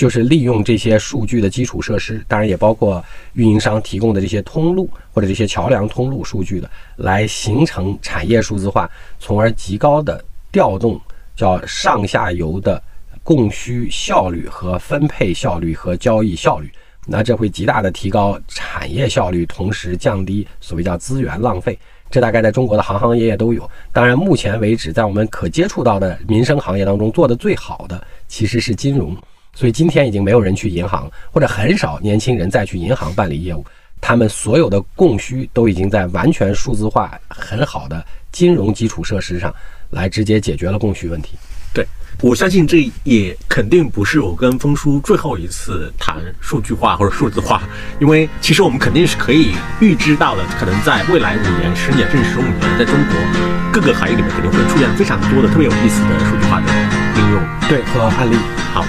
就是利用这些数据的基础设施，当然也包括运营商提供的这些通路或者这些桥梁通路数据的，来形成产业数字化，从而极高的调动叫上下游的供需效率和分配效率和交易效率。那这会极大的提高产业效率，同时降低所谓叫资源浪费。这大概在中国的行行业业都有。当然，目前为止，在我们可接触到的民生行业当中，做的最好的其实是金融。所以今天已经没有人去银行，或者很少年轻人再去银行办理业务。他们所有的供需都已经在完全数字化、很好的金融基础设施上来直接解决了供需问题。对，我相信这也肯定不是我跟峰叔最后一次谈数据化或者数字化，因为其实我们肯定是可以预知到的，可能在未来五年、十年甚至十五年，在中国各个行业里面肯定会出现非常多的特别有意思的数据化的应用。对，和案例。好。